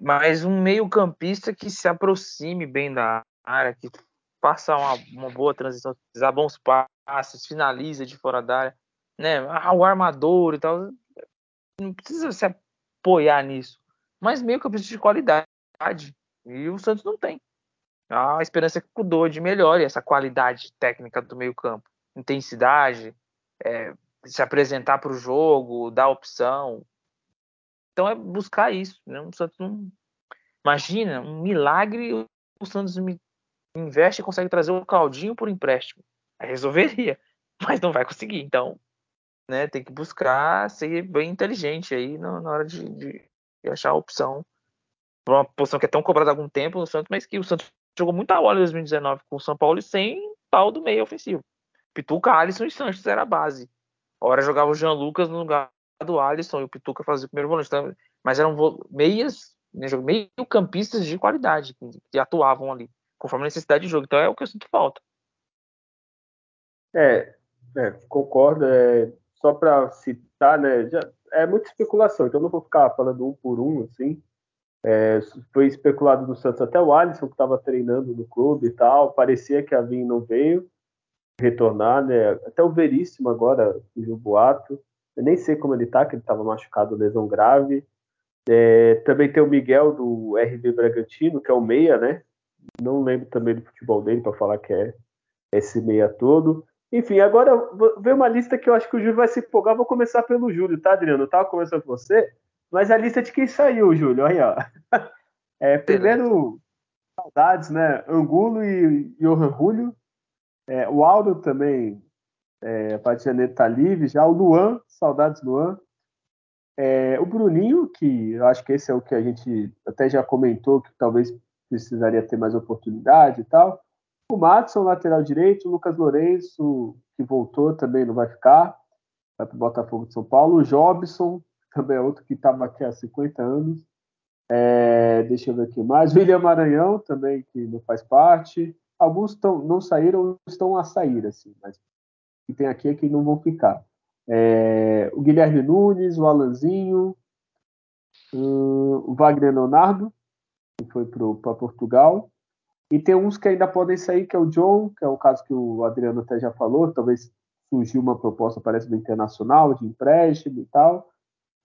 Mas um meio-campista que se aproxime bem da área, que faça uma, uma boa transição, dá bons passes, finaliza de fora da área, né? Ah, o armador e tal. Não precisa se apoiar nisso. Mas meio-campista de qualidade. E o Santos não tem. A esperança é que o Dodge melhore essa qualidade técnica do meio-campo. Intensidade, é, se apresentar para o jogo, dar opção. Então é buscar isso. Né? O Santos não. Imagina, um milagre o Santos investe e consegue trazer o Caldinho por empréstimo. Resolveria, mas não vai conseguir. Então, né, tem que buscar ser bem inteligente aí na, na hora de, de, achar a opção uma posição que é tão cobrada há algum tempo no Santos, mas que o Santos jogou muita bola em 2019 com o São Paulo e sem pau do meio ofensivo. Pituca, Alisson e Sanches era a base. A hora jogava o Jean Lucas no lugar do Alisson e o Pituca fazia o primeiro volante. Então, mas eram meias, né, meio campistas de qualidade que, que, atuavam ali, conforme a necessidade de jogo. Então é o que eu sinto falta.
É, é concordo. É, só para citar, né, já, é muita especulação, então não vou ficar falando um por um, assim. É, foi especulado no Santos até o Alisson, que estava treinando no clube e tal. Parecia que a Vim não veio retornar, né? Até o Veríssimo agora o boato. Eu nem sei como ele tá, que ele estava machucado, lesão grave. É, também tem o Miguel do RB Bragantino, que é o meia, né? Não lembro também do futebol dele para falar que é esse meia todo. Enfim, agora vem uma lista que eu acho que o Júlio vai se empolgar. Vou começar pelo Júlio, tá, Adriano? Eu tava começando com você, mas a lista de quem saiu, Júlio, aí, ó. É, primeiro, saudades, né? Angulo e Johan Julio. É, o Aldo também, é, a partir de janeiro tá livre já. O Luan, saudades Luan. É, o Bruninho, que eu acho que esse é o que a gente até já comentou, que talvez precisaria ter mais oportunidade e tal. O Matson, lateral direito, o Lucas Lourenço, que voltou, também não vai ficar, vai para o Botafogo de São Paulo. O Jobson, também é outro que estava aqui há 50 anos. É, deixa eu ver aqui mais. William Maranhão, também, que não faz parte. Alguns tão, não saíram, estão a sair, assim, mas que tem aqui é que não vão ficar. É, o Guilherme Nunes, o Alanzinho, o Wagner Leonardo, que foi para Portugal, e tem uns que ainda podem sair, que é o John, que é o caso que o Adriano até já falou, talvez surgiu uma proposta, parece, do Internacional, de empréstimo e tal,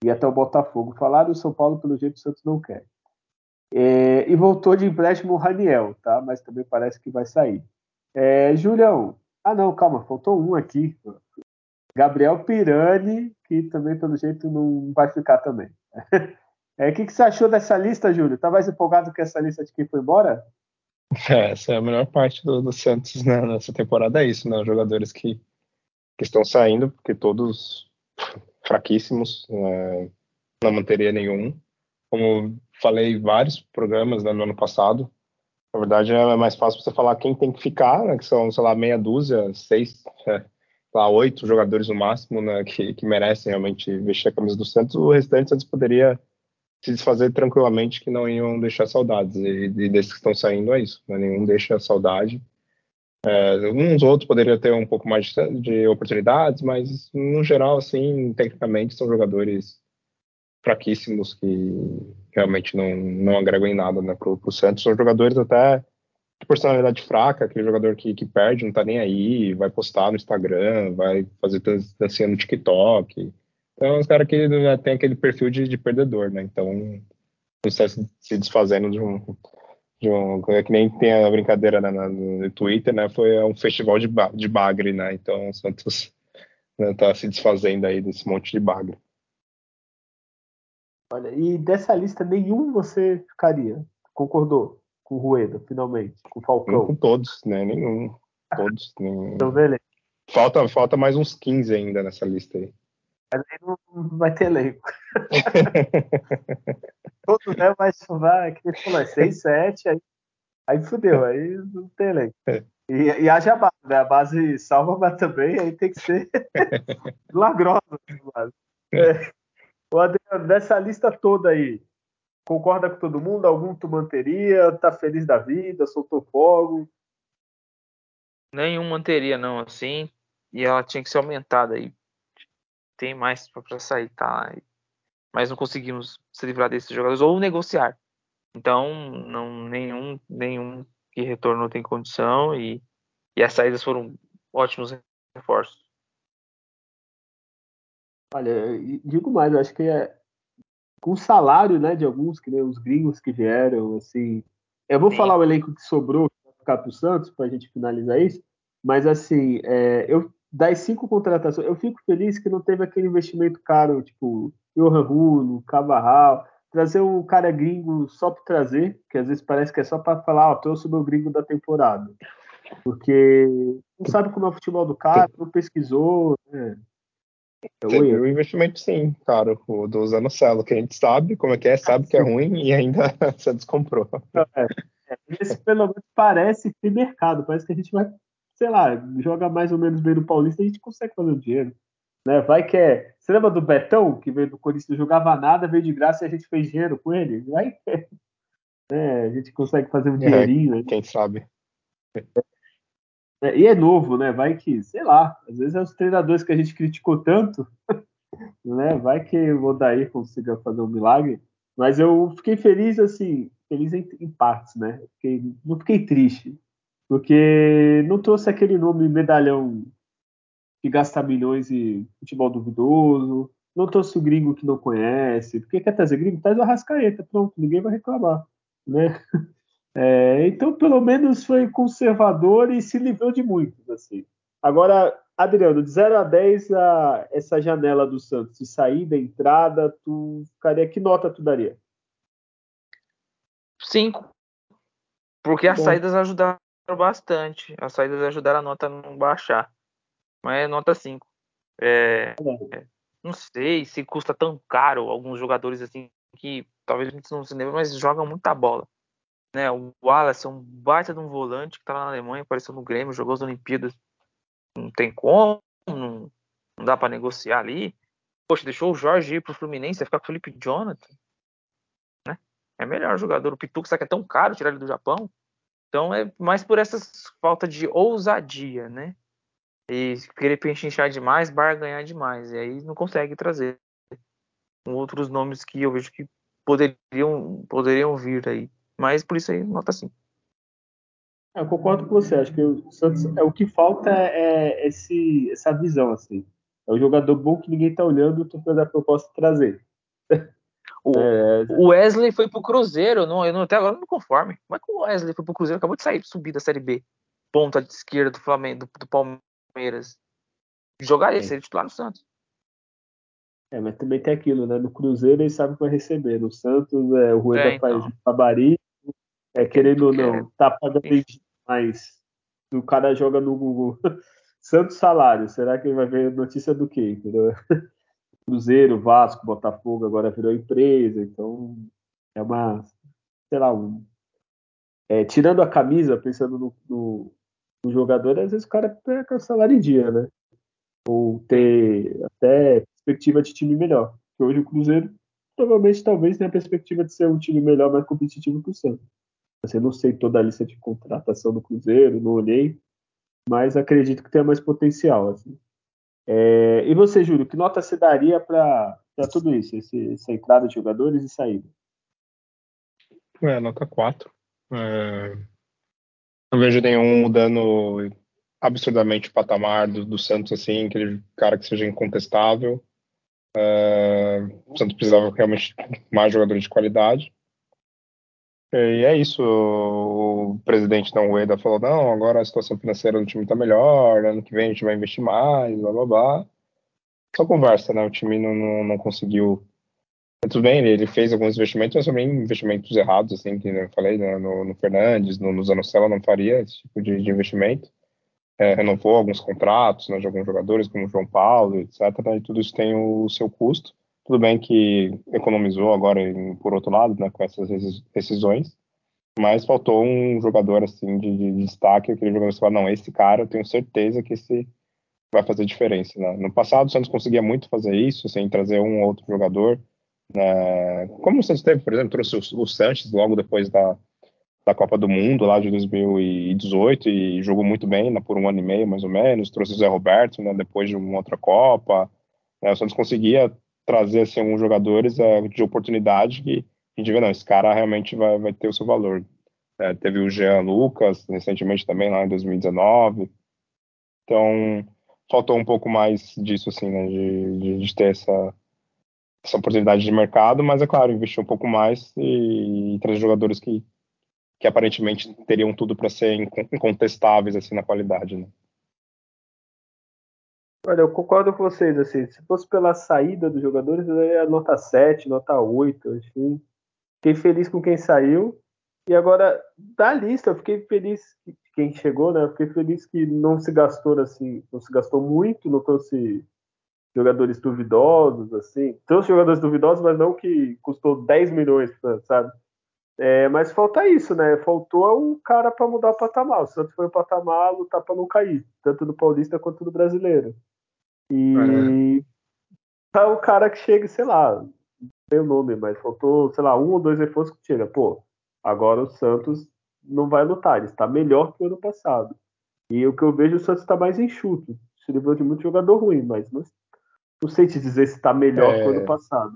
e até o Botafogo falaram, o São Paulo, pelo jeito, o Santos não quer. É, e voltou de empréstimo o Raniel, tá? Mas também parece que vai sair. É, Julião, ah não, calma, faltou um aqui. Gabriel Pirani, que também, pelo jeito, não vai ficar também. É, o que, que você achou dessa lista, Júlio? Tá mais empolgado que essa lista de quem foi embora?
É, essa é a melhor parte do, do Santos né, nessa temporada, é isso, né? Jogadores que, que estão saindo, porque todos fraquíssimos, é, não manteria nenhum. Como falei vários programas né, no ano passado, na verdade é mais fácil você falar quem tem que ficar, né, que são, sei lá, meia dúzia, seis, é, lá, oito jogadores no máximo, né, que, que merecem realmente vestir a camisa do Santos. O restante, Santos poderia se desfazer tranquilamente que não iam deixar saudades. E, e desses que estão saindo é isso, né? nenhum deixa saudade. É, uns outros poderiam ter um pouco mais de, de, oportunidades, mas no geral, assim, tecnicamente são jogadores fraquíssimos que realmente não, não agregam em nada né, para o Santos. São jogadores até de personalidade fraca, aquele jogador que, que perde, não tá nem aí, vai postar no Instagram, vai fazer dancinha no TikTok, então, os caras que já tem aquele perfil de, de perdedor, né? Então, está se, se desfazendo de um, de um. É que nem tem a brincadeira né, no Twitter, né? Foi um festival de, de bagre, né? Então, o Santos né, tá se desfazendo aí desse monte de bagre.
Olha, e dessa lista nenhum você ficaria? Concordou com o Rueda, finalmente, com o Falcão?
Com todos, né? Nenhum. Todos. nenhum.
Então, beleza.
Falta, falta mais uns 15 ainda nessa lista aí.
Mas aí não, vai ter elenco. Todos né, vai vai, que ele falou, é 6, 7, aí, aí fudeu, aí não tem elenco. E, e haja base, né? A base salva, mas também aí tem que ser milagrosa. É. O Adriano, dessa lista toda aí, concorda com todo mundo? Algum tu manteria? Tá feliz da vida? Soltou fogo?
Nenhum manteria, não, assim. E ela tinha que ser aumentada aí. Tem mais para sair, tá? Mas não conseguimos se livrar desses jogadores ou negociar. Então, não, nenhum, nenhum que retornou tem condição e, e as saídas foram ótimos reforços.
Olha, digo mais, eu acho que é com o salário, né, de alguns, que nem os gringos que vieram, assim. Eu vou Sim. falar o elenco que sobrou para ficar para o Santos, para a gente finalizar isso, mas assim, é, eu das cinco contratações, eu fico feliz que não teve aquele investimento caro, tipo, Johan Rulo, Cavarral, trazer um cara gringo só para trazer, que às vezes parece que é só para falar, ó, oh, trouxe o meu gringo da temporada. Porque não sabe como é o futebol do cara, não pesquisou, né?
Teve o investimento sim, cara, o do Zanocelo, que a gente sabe como é que é, sabe que é ruim e ainda se descomprou.
É, é, esse pelo menos parece ter mercado, parece que a gente vai, sei lá, joga mais ou menos bem no Paulista, a gente consegue fazer o dinheiro. Né? Vai que é. Você lembra do Betão, que veio do Corinthians, não jogava nada, veio de graça e a gente fez dinheiro com ele? Vai que é. Né? A gente consegue fazer um é, dinheirinho. É,
quem sabe.
É, e é novo, né? Vai que, sei lá, às vezes é os treinadores que a gente criticou tanto, né? Vai que o Odair consiga fazer um milagre. Mas eu fiquei feliz, assim, feliz em, em partes, né? Fiquei, não fiquei triste, porque não trouxe aquele nome medalhão que gasta milhões e futebol duvidoso, não trouxe o gringo que não conhece, porque quer trazer gringo? Traz o Arrascaeta, pronto, ninguém vai reclamar, né? É, então, pelo menos foi conservador e se livrou de muitos. Assim. Agora, Adriano, de 0 a 10, a, essa janela do Santos, de saída, entrada, tu ficaria, que nota tu daria?
5. Porque as Bom. saídas ajudaram bastante. As saídas ajudaram a nota a não baixar. Mas é nota 5. É, é, não sei se custa tão caro alguns jogadores assim que talvez a gente não se lembre, mas jogam muita bola. Né? O Wallace é um baita de um volante que tá lá na Alemanha, apareceu no Grêmio, jogou as Olimpíadas. Não tem como, não, não dá para negociar ali. Poxa, deixou o Jorge ir pro Fluminense, vai ficar com o Felipe Jonathan. Né? É melhor jogador. O Pituca, sabe que é tão caro tirar ele do Japão? Então é mais por essa falta de ousadia, né? E querer pechinchar demais, barganhar demais. E aí não consegue trazer outros nomes que eu vejo que poderiam, poderiam vir aí. Mas por isso aí, nota 5.
É, eu concordo com você. Acho que o Santos, é, o que falta é, é esse, essa visão, assim. É o jogador bom que ninguém tá olhando, tu faz a proposta trazer.
O, é... o Wesley foi pro Cruzeiro, não, eu não, até agora não me conforme. Como é que o Wesley foi pro Cruzeiro? Acabou de sair, subir da Série B. Ponta de esquerda do Flamengo, do, do Palmeiras. Jogaria, seria titular no Santos.
É, mas também tem aquilo, né? No Cruzeiro ele sabe que vai receber. No Santos, é, o Rueda é, então. faz Babari, é, querendo ou não, tá pagando mais. O cara joga no Google. Santos salário. Será que ele vai ver notícia do quê? Entendeu? Cruzeiro, Vasco, Botafogo agora virou empresa, então é uma, sei lá, um, é, tirando a camisa, pensando no, no, no, jogador, às vezes o cara pega o salário em dia, né? Ou ter até perspectiva de time melhor. Porque hoje o Cruzeiro provavelmente talvez tenha a perspectiva de ser um time melhor, mais competitivo que o Santos. Assim, eu não sei toda a lista de contratação do Cruzeiro, não olhei, mas acredito que tenha mais potencial. Assim. É, e você, Júlio, que nota você daria para tudo isso, esse, essa entrada de jogadores e saída?
É, nota 4. É, não vejo nenhum mudando absurdamente o patamar do, do Santos, assim, aquele cara que seja incontestável. É, o Santos precisava realmente mais jogadores de qualidade. E é isso. O presidente da Ueda falou: não, agora a situação financeira do time está melhor, ano que vem a gente vai investir mais, blá blá blá. Só conversa, né? O time não, não, não conseguiu. Tudo bem, ele, ele, fez alguns investimentos, mas também investimentos errados, assim, que eu falei, né? no, no Fernandes, no, no Zanocella não faria esse tipo de, de investimento. É, renovou alguns contratos né, de alguns jogadores, como João Paulo, etc. E tudo isso tem o seu custo. Tudo bem que economizou agora, por outro lado, né, com essas decisões, Mas faltou um jogador assim de, de destaque, aquele jogador que fala, não, esse cara eu tenho certeza que esse vai fazer diferença. Né? No passado o Santos conseguia muito fazer isso, sem assim, trazer um ou outro jogador. Né? Como o Santos teve, por exemplo, trouxe o, o Sanches logo depois da, da Copa do Mundo lá de 2018 e jogou muito bem né, por um ano e meio mais ou menos. Trouxe o Zé Roberto né, depois de uma outra Copa. Né? O Santos conseguia trazer assim, alguns jogadores é, de oportunidade que a gente vê, não, esse cara realmente vai, vai ter o seu valor. É, teve o Jean Lucas, recentemente também, lá em 2019. Então, faltou um pouco mais disso, assim, né, de, de, de ter essa, essa oportunidade de mercado, mas é claro, investir um pouco mais e, e trazer jogadores que, que aparentemente teriam tudo para ser incontestáveis, assim, na qualidade, né.
Olha, eu concordo com vocês, assim, se fosse pela saída dos jogadores, eu daria nota 7, nota 8, assim, Fiquei feliz com quem saiu. E agora, da lista, eu fiquei feliz que quem chegou, né? Eu fiquei feliz que não se gastou assim, não se gastou muito, não trouxe jogadores duvidosos, assim. Trouxe jogadores duvidosos, mas não que custou 10 milhões, sabe? É, mas falta isso, né? Faltou o cara para mudar o patamar. O Santos foi o patamar lutar para não cair, tanto no Paulista quanto no Brasileiro. E é. tá o cara que chega, sei lá, tem o nome, mas faltou, sei lá, um ou dois reforços que chega. Pô, agora o Santos não vai lutar, ele está melhor que o ano passado. E o que eu vejo, o Santos está mais enxuto. Se livrou de muito jogador ruim, mas não, não sei te dizer se está melhor é... que o ano passado.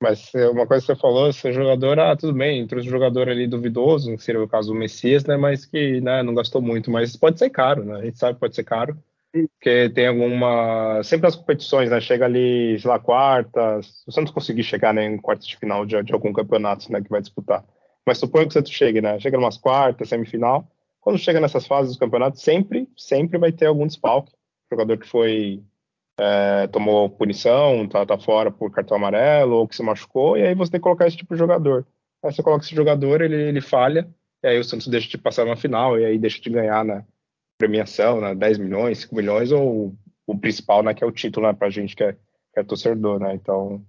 Mas é, uma coisa que você falou, esse jogador, ah, tudo bem, trouxe um jogador ali duvidoso, que seria o caso do Messias, né, mas que né, não gastou muito, mas pode ser caro, né, a gente sabe que pode ser caro. Porque tem alguma. Sempre as competições, né? Chega ali, sei lá, quartas. O Santos conseguir chegar né, em quartas de final de, de algum campeonato né, que vai disputar. Mas suponho que o Santos chegue, né? Chega umas quartas, semifinal. Quando chega nessas fases do campeonato, sempre, sempre vai ter algum desfalque. Jogador que foi. É, tomou punição, tá, tá fora por cartão amarelo, ou que se machucou, e aí você tem que colocar esse tipo de jogador. Aí você coloca esse jogador, ele, ele falha, e aí o Santos deixa de passar na final, e aí deixa de ganhar, né? Premiação, né, 10 milhões, 5 milhões, ou o principal, né, que é o título, né, pra gente que é, que é torcedor, né, então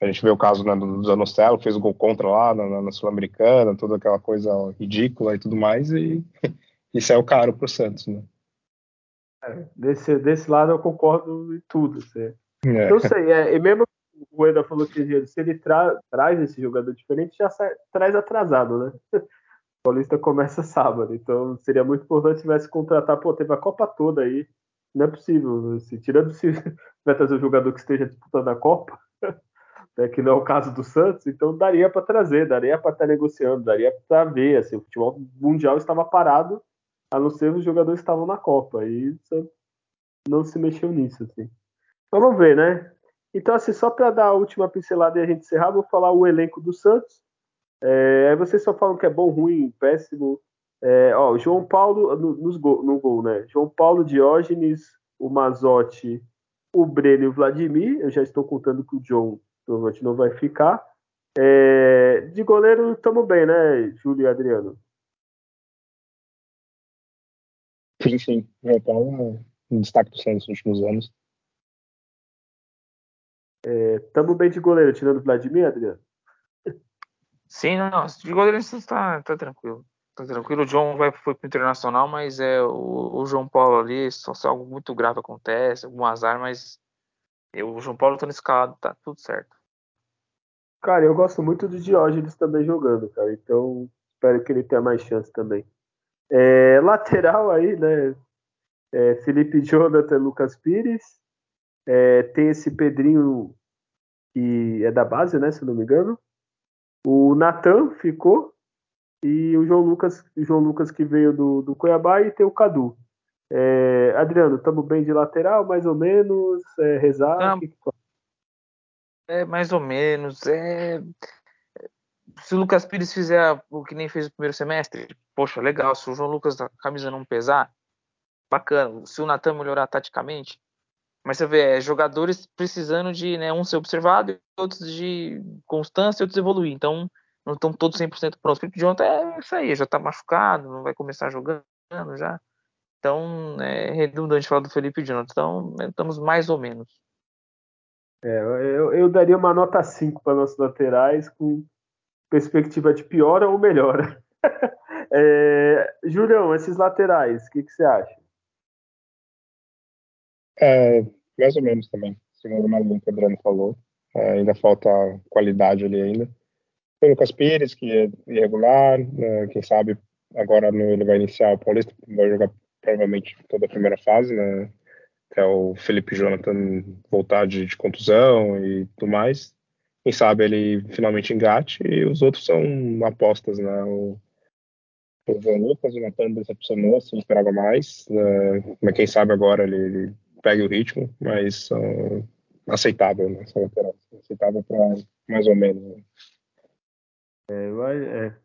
a gente vê o caso né, do Zanocelo, fez o gol contra lá na, na Sul-Americana, toda aquela coisa ridícula e tudo mais, e isso é o caro pro Santos, né.
É, desse, desse lado eu concordo em tudo. Assim. É. Não sei, é, e mesmo o Eda falou que se ele tra traz esse jogador diferente, já sai, traz atrasado, né? Paulista começa sábado, então seria muito importante se tivesse contratar, pô, teve a Copa toda aí, não é possível, se tirando se vai trazer um jogador que esteja disputando a Copa, né, que não é o caso do Santos, então daria para trazer, daria para estar tá negociando, daria para ver, assim, o futebol mundial estava parado, a não ser os jogadores estavam na Copa, e não se mexeu nisso, assim. Vamos ver, né? Então, assim, só para dar a última pincelada e a gente encerrar, vou falar o elenco do Santos. É, aí vocês só falam que é bom, ruim, péssimo. É, ó, João Paulo no, nos gol, no gol, né? João Paulo, Diógenes, o Mazotti, o Breno e o Vladimir. Eu já estou contando que o John provavelmente não vai ficar. É, de goleiro, estamos bem, né, Júlio e Adriano?
Sim, sim. João Paulo é um destaque do Santos nos últimos anos.
Estamos é, bem de goleiro, tirando o Vladimir, Adriano?
Sim, não, de goleiro tá, tá tranquilo. Tá tranquilo. O John vai, foi pro internacional, mas é o, o João Paulo ali, só se algo muito grave acontece, algum azar, mas eu, o João Paulo tá escalado, tá tudo certo.
Cara, eu gosto muito do Diógenes também jogando, cara. Então, espero que ele tenha mais chance também. É, lateral aí, né? É, Felipe Jonathan, Lucas Pires. É, tem esse Pedrinho que é da base, né? Se não me engano. O Natan ficou e o João Lucas, o João Lucas que veio do, do Cuiabá e tem o Cadu. É, Adriano, estamos bem de lateral, mais ou menos? É, rezar? Que
é mais ou menos. É... Se o Lucas Pires fizer o que nem fez no primeiro semestre, poxa, legal. Se o João Lucas da camisa não pesar, bacana. Se o Natan melhorar taticamente, mas você vê, é, jogadores precisando de né, um ser observado, outros de constância, outros evoluir. Então, não estão todos 100% prontos. O Felipe Jonathan é isso aí, já está machucado, não vai começar jogando já. Então, é redundante falar do Felipe Jonathan. Então, estamos mais ou menos.
É, eu, eu daria uma nota 5 para nossos laterais, com perspectiva de piora ou melhora. é, Julião, esses laterais, o que, que você acha?
É, mais ou menos também, segundo o Malu que o Adriano falou. É, ainda falta qualidade ali ainda. Tem o Lucas Pires, que é irregular, né, quem sabe agora no, ele vai iniciar o Paulista, vai jogar provavelmente toda a primeira fase, né? Até o Felipe Jonathan voltar de, de contusão e tudo mais. Quem sabe ele finalmente engate e os outros são apostas, né? O, o João Lucas, o Natan decepcionou, se esperava mais, né? mas quem sabe agora ele, ele pegue o ritmo, mas uh, aceitável, né? Aceitável para mais ou menos. Né?
É, vai, é,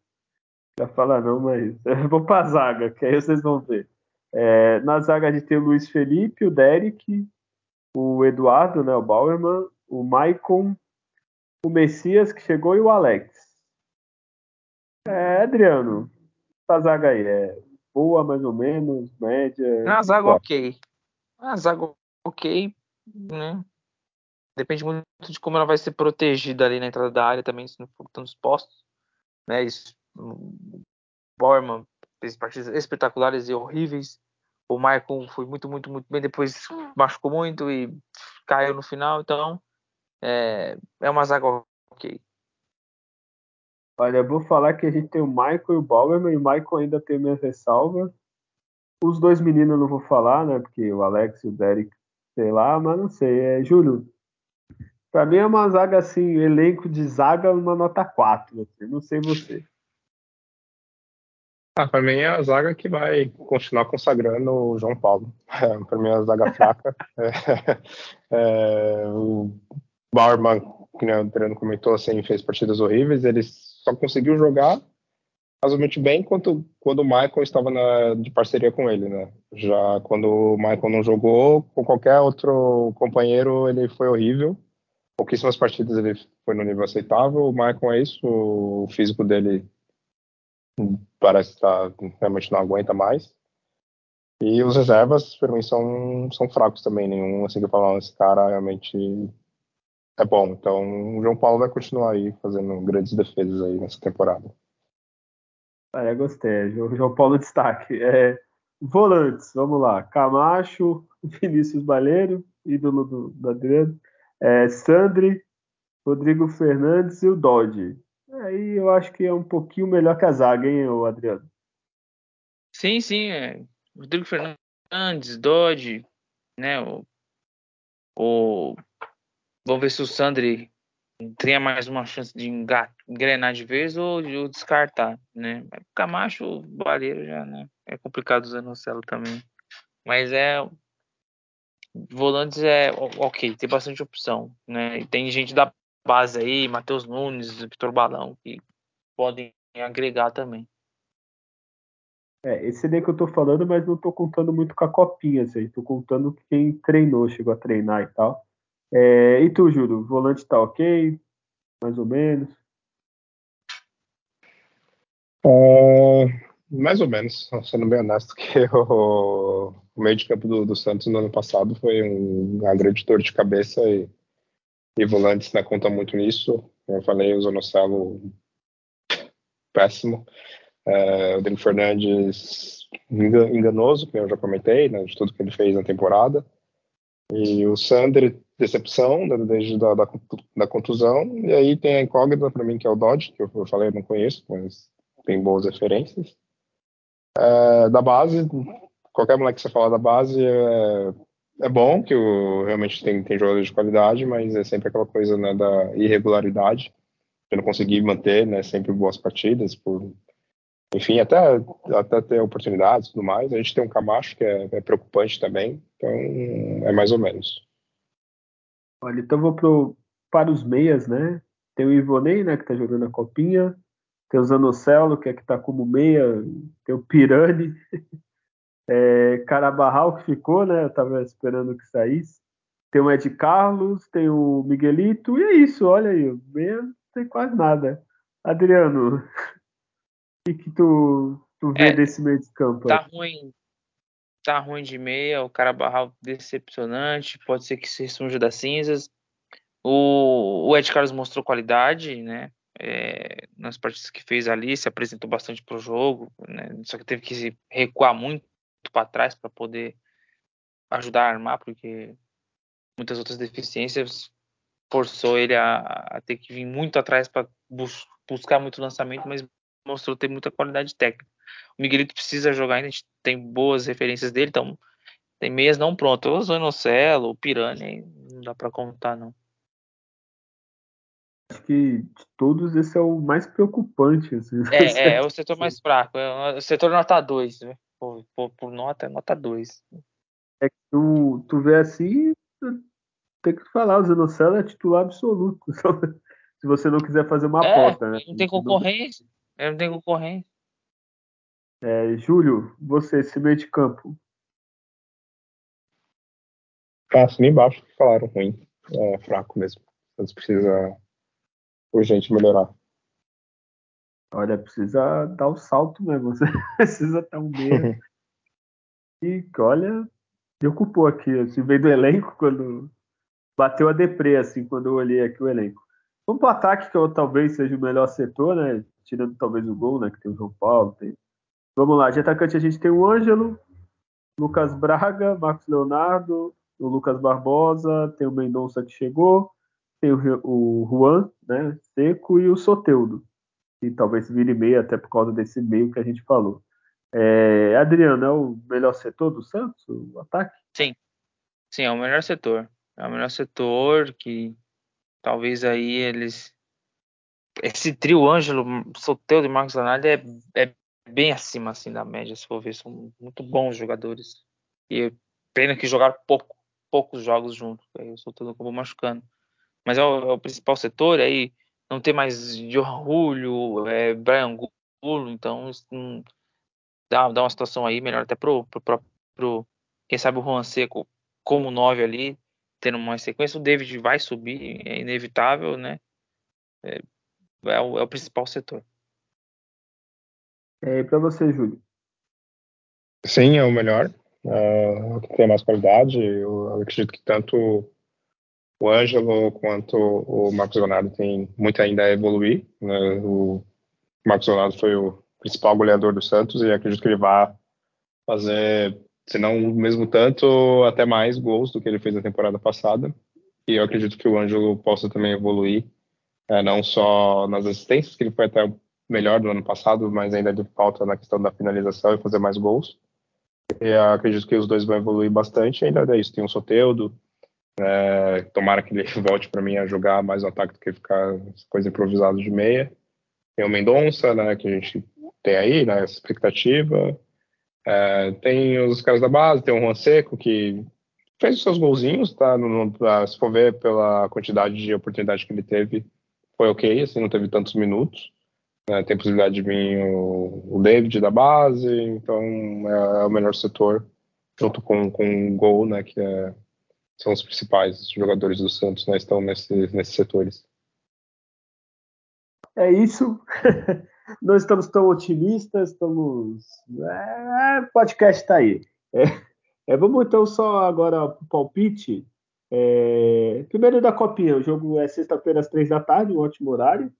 já falar não, mas eu vou para a zaga, que aí vocês vão ver. É, na zaga a gente tem o Luiz Felipe, o Derek, o Eduardo, né, o Bauerman, o Maicon, o Messias que chegou e o Alex. É, Adriano, essa zaga aí é boa, mais ou menos, média?
Na zaga ok. Na zaga ok, né? Depende muito de como ela vai ser protegida ali na entrada da área também, se não for tantos postos. Né? Isso, Borman fez partidas espetaculares e horríveis. O Michael foi muito, muito, muito bem. Depois machucou muito e caiu no final. Então, é, é uma zaga ok.
Olha, eu vou falar que a gente tem o Michael e o Bauerman, e o Michael ainda tem minha ressalva. Os dois meninos não vou falar, né? Porque o Alex e o Derek, sei lá, mas não sei. É, Júlio, pra mim é uma zaga assim, elenco de zaga, uma nota 4. Assim, não sei você.
Ah, para mim é a zaga que vai continuar consagrando o João Paulo. É, para mim é a zaga fraca. É, é, o Bauerman, que né, o Adriano comentou, assim, fez partidas horríveis. Ele só conseguiu jogar razoavelmente bem quanto quando o Michael estava na, de parceria com ele, né? Já quando o Michael não jogou, com qualquer outro companheiro, ele foi horrível. Pouquíssimas partidas ele foi no nível aceitável. O Michael é isso, o físico dele parece tá, realmente não aguenta mais. E os reservas, para mim, são, são fracos também. Nenhum, assim, que eu falo, esse cara realmente é bom. Então, o João Paulo vai continuar aí fazendo grandes defesas aí nessa temporada.
Ah, eu gostei. João Paulo destaque. É, volantes, vamos lá. Camacho, Vinícius Baleiro, ídolo do, do Adriano. É, Sandri, Rodrigo Fernandes e o Dodge. Aí eu acho que é um pouquinho melhor que a zaga, hein, Adriano?
Sim, sim. É. Rodrigo Fernandes, Dodge, né? O, o... Vamos ver se o Sandri tenha mais uma chance de engrenar de vez ou de descartar, né? Camacho, o Baleiro já, né? É complicado usando o Celo também. Mas é. Volantes é ok, tem bastante opção, né? E tem gente da base aí, Matheus Nunes, Vitor Balão, que podem agregar também.
É, esse daí que eu tô falando, mas não tô contando muito com a copinha, assim, tô contando quem treinou, chegou a treinar e tal. É, e tu, Júlio, o volante tá ok? Mais ou menos?
Uh, mais ou menos, sendo bem honesto, que o, meio de campo do, do, Santos no ano passado foi um, uma grande dor de cabeça e e volantes né, conta muito nisso. Eu falei, o Zonocelo péssimo. É, o Dani Fernandes enganoso, que eu já comentei, né, de tudo que ele fez na temporada. E o Sander, decepção, né, desde da, da, da contusão. E aí tem a incógnita para mim, que é o Dodge, que eu, eu falei, eu não conheço, mas tem boas referências. É, da base, qualquer moleque que você falar da base é, é bom que o, realmente tem, tem jogadores de qualidade, mas é sempre aquela coisa né, da irregularidade. Eu não consegui manter né, sempre boas partidas, por, enfim, até, até ter oportunidades e tudo mais. A gente tem um Camacho que é, é preocupante também, então é mais ou menos.
Olha, então vou pro, para os meias, né? Tem o Ivonei, né, que tá jogando a copinha. Tem o Zanocelo, que é que tá como meia. Tem o Pirani, É, Carabarral que ficou, né? Eu tava esperando que saísse. Tem o Ed Carlos, tem o Miguelito, e é isso, olha aí, meia não tem quase nada. Adriano, que, que tu, tu vê é, desse meio de campo?
Tá aí? ruim. Tá ruim de meia, o Carabarral decepcionante, pode ser que se ressurja das cinzas. O, o Ed Carlos mostrou qualidade, né? é, nas partidas que fez ali, se apresentou bastante para o jogo, né? só que teve que recuar muito para trás para poder ajudar a armar, porque muitas outras deficiências forçou ele a, a ter que vir muito atrás para bus buscar muito lançamento, mas mostrou ter muita qualidade técnica. O Miguelito precisa jogar ainda, a gente tem boas referências dele, então tem meias não pronto. O Zonocelo, o Piranha, não dá para contar não.
Acho que de todos esse é o mais preocupante. Assim.
É, é, é o setor mais fraco, é o setor nota 2, né? Por, por, por, nota, é nota 2.
É que tu, tu vê assim, tem que falar, o Zanocelo é titular absoluto. Se você não quiser fazer uma é, aposta, né?
Não tem concorrência. Não, não tem concorrência.
É, Júlio, você, esse meio de campo.
Passo nem embaixo que falaram ruim. É fraco mesmo. Santos precisa urgente melhorar.
Olha, precisa dar o um salto mesmo. Você precisa estar um meio. e olha, me ocupou aqui. Assim, veio do elenco quando bateu a deprê, assim, quando eu olhei aqui o elenco. Vamos para o ataque, que eu, talvez seja o melhor setor, né? Tirando talvez o gol, né? Que tem o João Paulo. Tem... Vamos lá, de atacante a gente tem o Ângelo, Lucas Braga, Marcos Leonardo, o Lucas Barbosa, tem o Mendonça que chegou, tem o, o Juan, né? Seco e o Soteudo. E talvez vire meio até por causa desse meio que a gente falou. É, Adriano, é o melhor setor do Santos, o ataque?
Sim, sim, é o melhor setor. É o melhor setor que talvez aí eles. Esse trio Ângelo, Soteudo e Marcos Leonardo é, é bem acima assim da média, se for ver. São muito bons jogadores. E pena que jogaram pouco, poucos jogos juntos. Aí o Soteudo acabou machucando. Mas é o, é o principal setor. Aí não tem mais Johan Julio, é, Brian Gulo, então isso não, dá, dá uma situação aí melhor até pro, pro, pro, quem sabe o Juan Seco como 9 ali tendo uma sequência. O David vai subir, é inevitável, né? É, é, o, é o, principal setor.
É, para você, Júlio?
Sim, é o melhor. Uh, tem mais qualidade. Eu, eu, acredito que tanto o Ângelo quanto o Marcos Leonardo tem muito ainda a evoluir. Né? O Marcos Leonardo foi o principal goleador do Santos e acredito que ele vai fazer se não mesmo tanto, até mais gols do que ele fez na temporada passada. E eu acredito que o Ângelo possa também evoluir, é, não só nas assistências, que ele foi até melhor do ano passado, mas ainda de falta na questão da finalização e fazer mais gols. E acredito que os dois vão evoluir bastante. Ainda é isso, tem o Soteudo, é, tomara que ele volte para mim a jogar mais no ataque do que ficar coisa improvisada de meia. Tem o Mendonça, né, que a gente tem aí, né, essa expectativa. É, tem os caras da base, tem o Juan Seco, que fez os seus golzinhos, tá? No, no, se for ver pela quantidade de oportunidade que ele teve, foi ok, assim, não teve tantos minutos. Né? Tem possibilidade de vir o, o, David da base, então é, é, o melhor setor, junto com, com o Gol, né? Que é, são os principais jogadores do Santos, né? Estão nesse, nesses setores.
É isso. não estamos tão otimistas, estamos. É, podcast está aí. É, é, vamos então só agora para o palpite. É, primeiro da Copinha, o jogo é sexta-feira às três da tarde, um ótimo horário.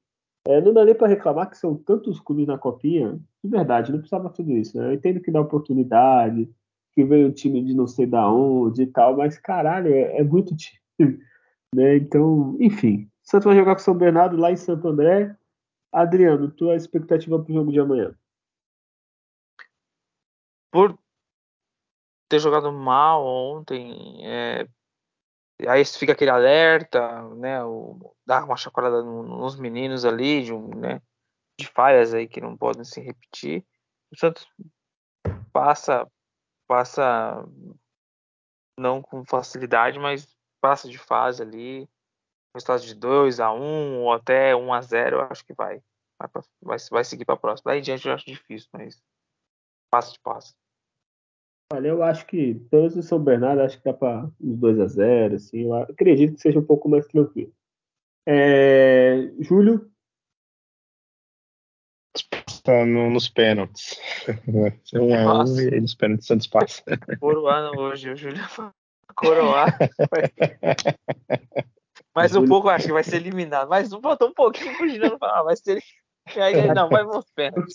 É, não dá nem para reclamar que são tantos clubes na Copinha. De verdade, não precisava tudo isso. Né? Eu entendo que dá oportunidade, que veio o time de não sei da onde e tal, mas caralho, é, é muito time. Né? Então, enfim. Santos vai jogar com São Bernardo lá em Santo André. Adriano, tua expectativa para o jogo de amanhã?
Por ter jogado mal ontem, é, aí fica aquele alerta, né? O, dá uma chacoalhada nos meninos ali, de, um, né, de falhas aí que não podem se repetir. O Santos passa, passa não com facilidade, mas passa de fase ali resultado de 2 a 1 ou até 1 a 0 eu acho que vai. Vai, pra, vai, vai seguir para a próxima. Daí em diante eu acho difícil, mas passo de passo.
Olha, eu acho que, pelo menos São Bernardo, acho que dá para uns 2 a 0 assim, eu acredito que seja um pouco mais tranquilo. É, Júlio?
Está no, nos pênaltis. um a um e nos pênaltis Santos passa.
Coroando hoje, o Júlio coroar. Mais um pouco, acho que vai ser eliminado. Mais um, faltou um pouquinho pro Juliano falar, vai ser. Aí, não, vai pros pênaltis.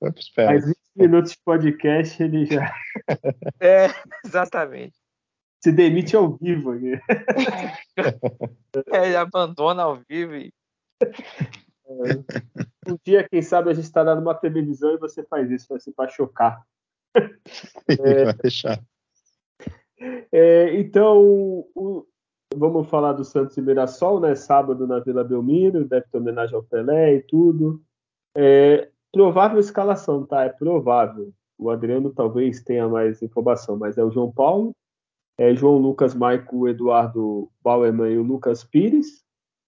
Vai pros pés.
Mais 20 minutos de podcast, ele já
É, exatamente.
se demite ao vivo aqui.
É, ele abandona ao vivo e.
Um dia, quem sabe, a gente estará numa televisão e você faz isso, vai ser para chocar.
Vai deixar.
É, então, o- vamos falar do Santos e Mirassol, né? Sábado na Vila Belmiro, deve ter homenagem ao Pelé e tudo. É, provável escalação, tá? É provável. O Adriano talvez tenha mais informação, mas é o João Paulo, é João Lucas, Maico, Eduardo Bauerman e o Lucas Pires,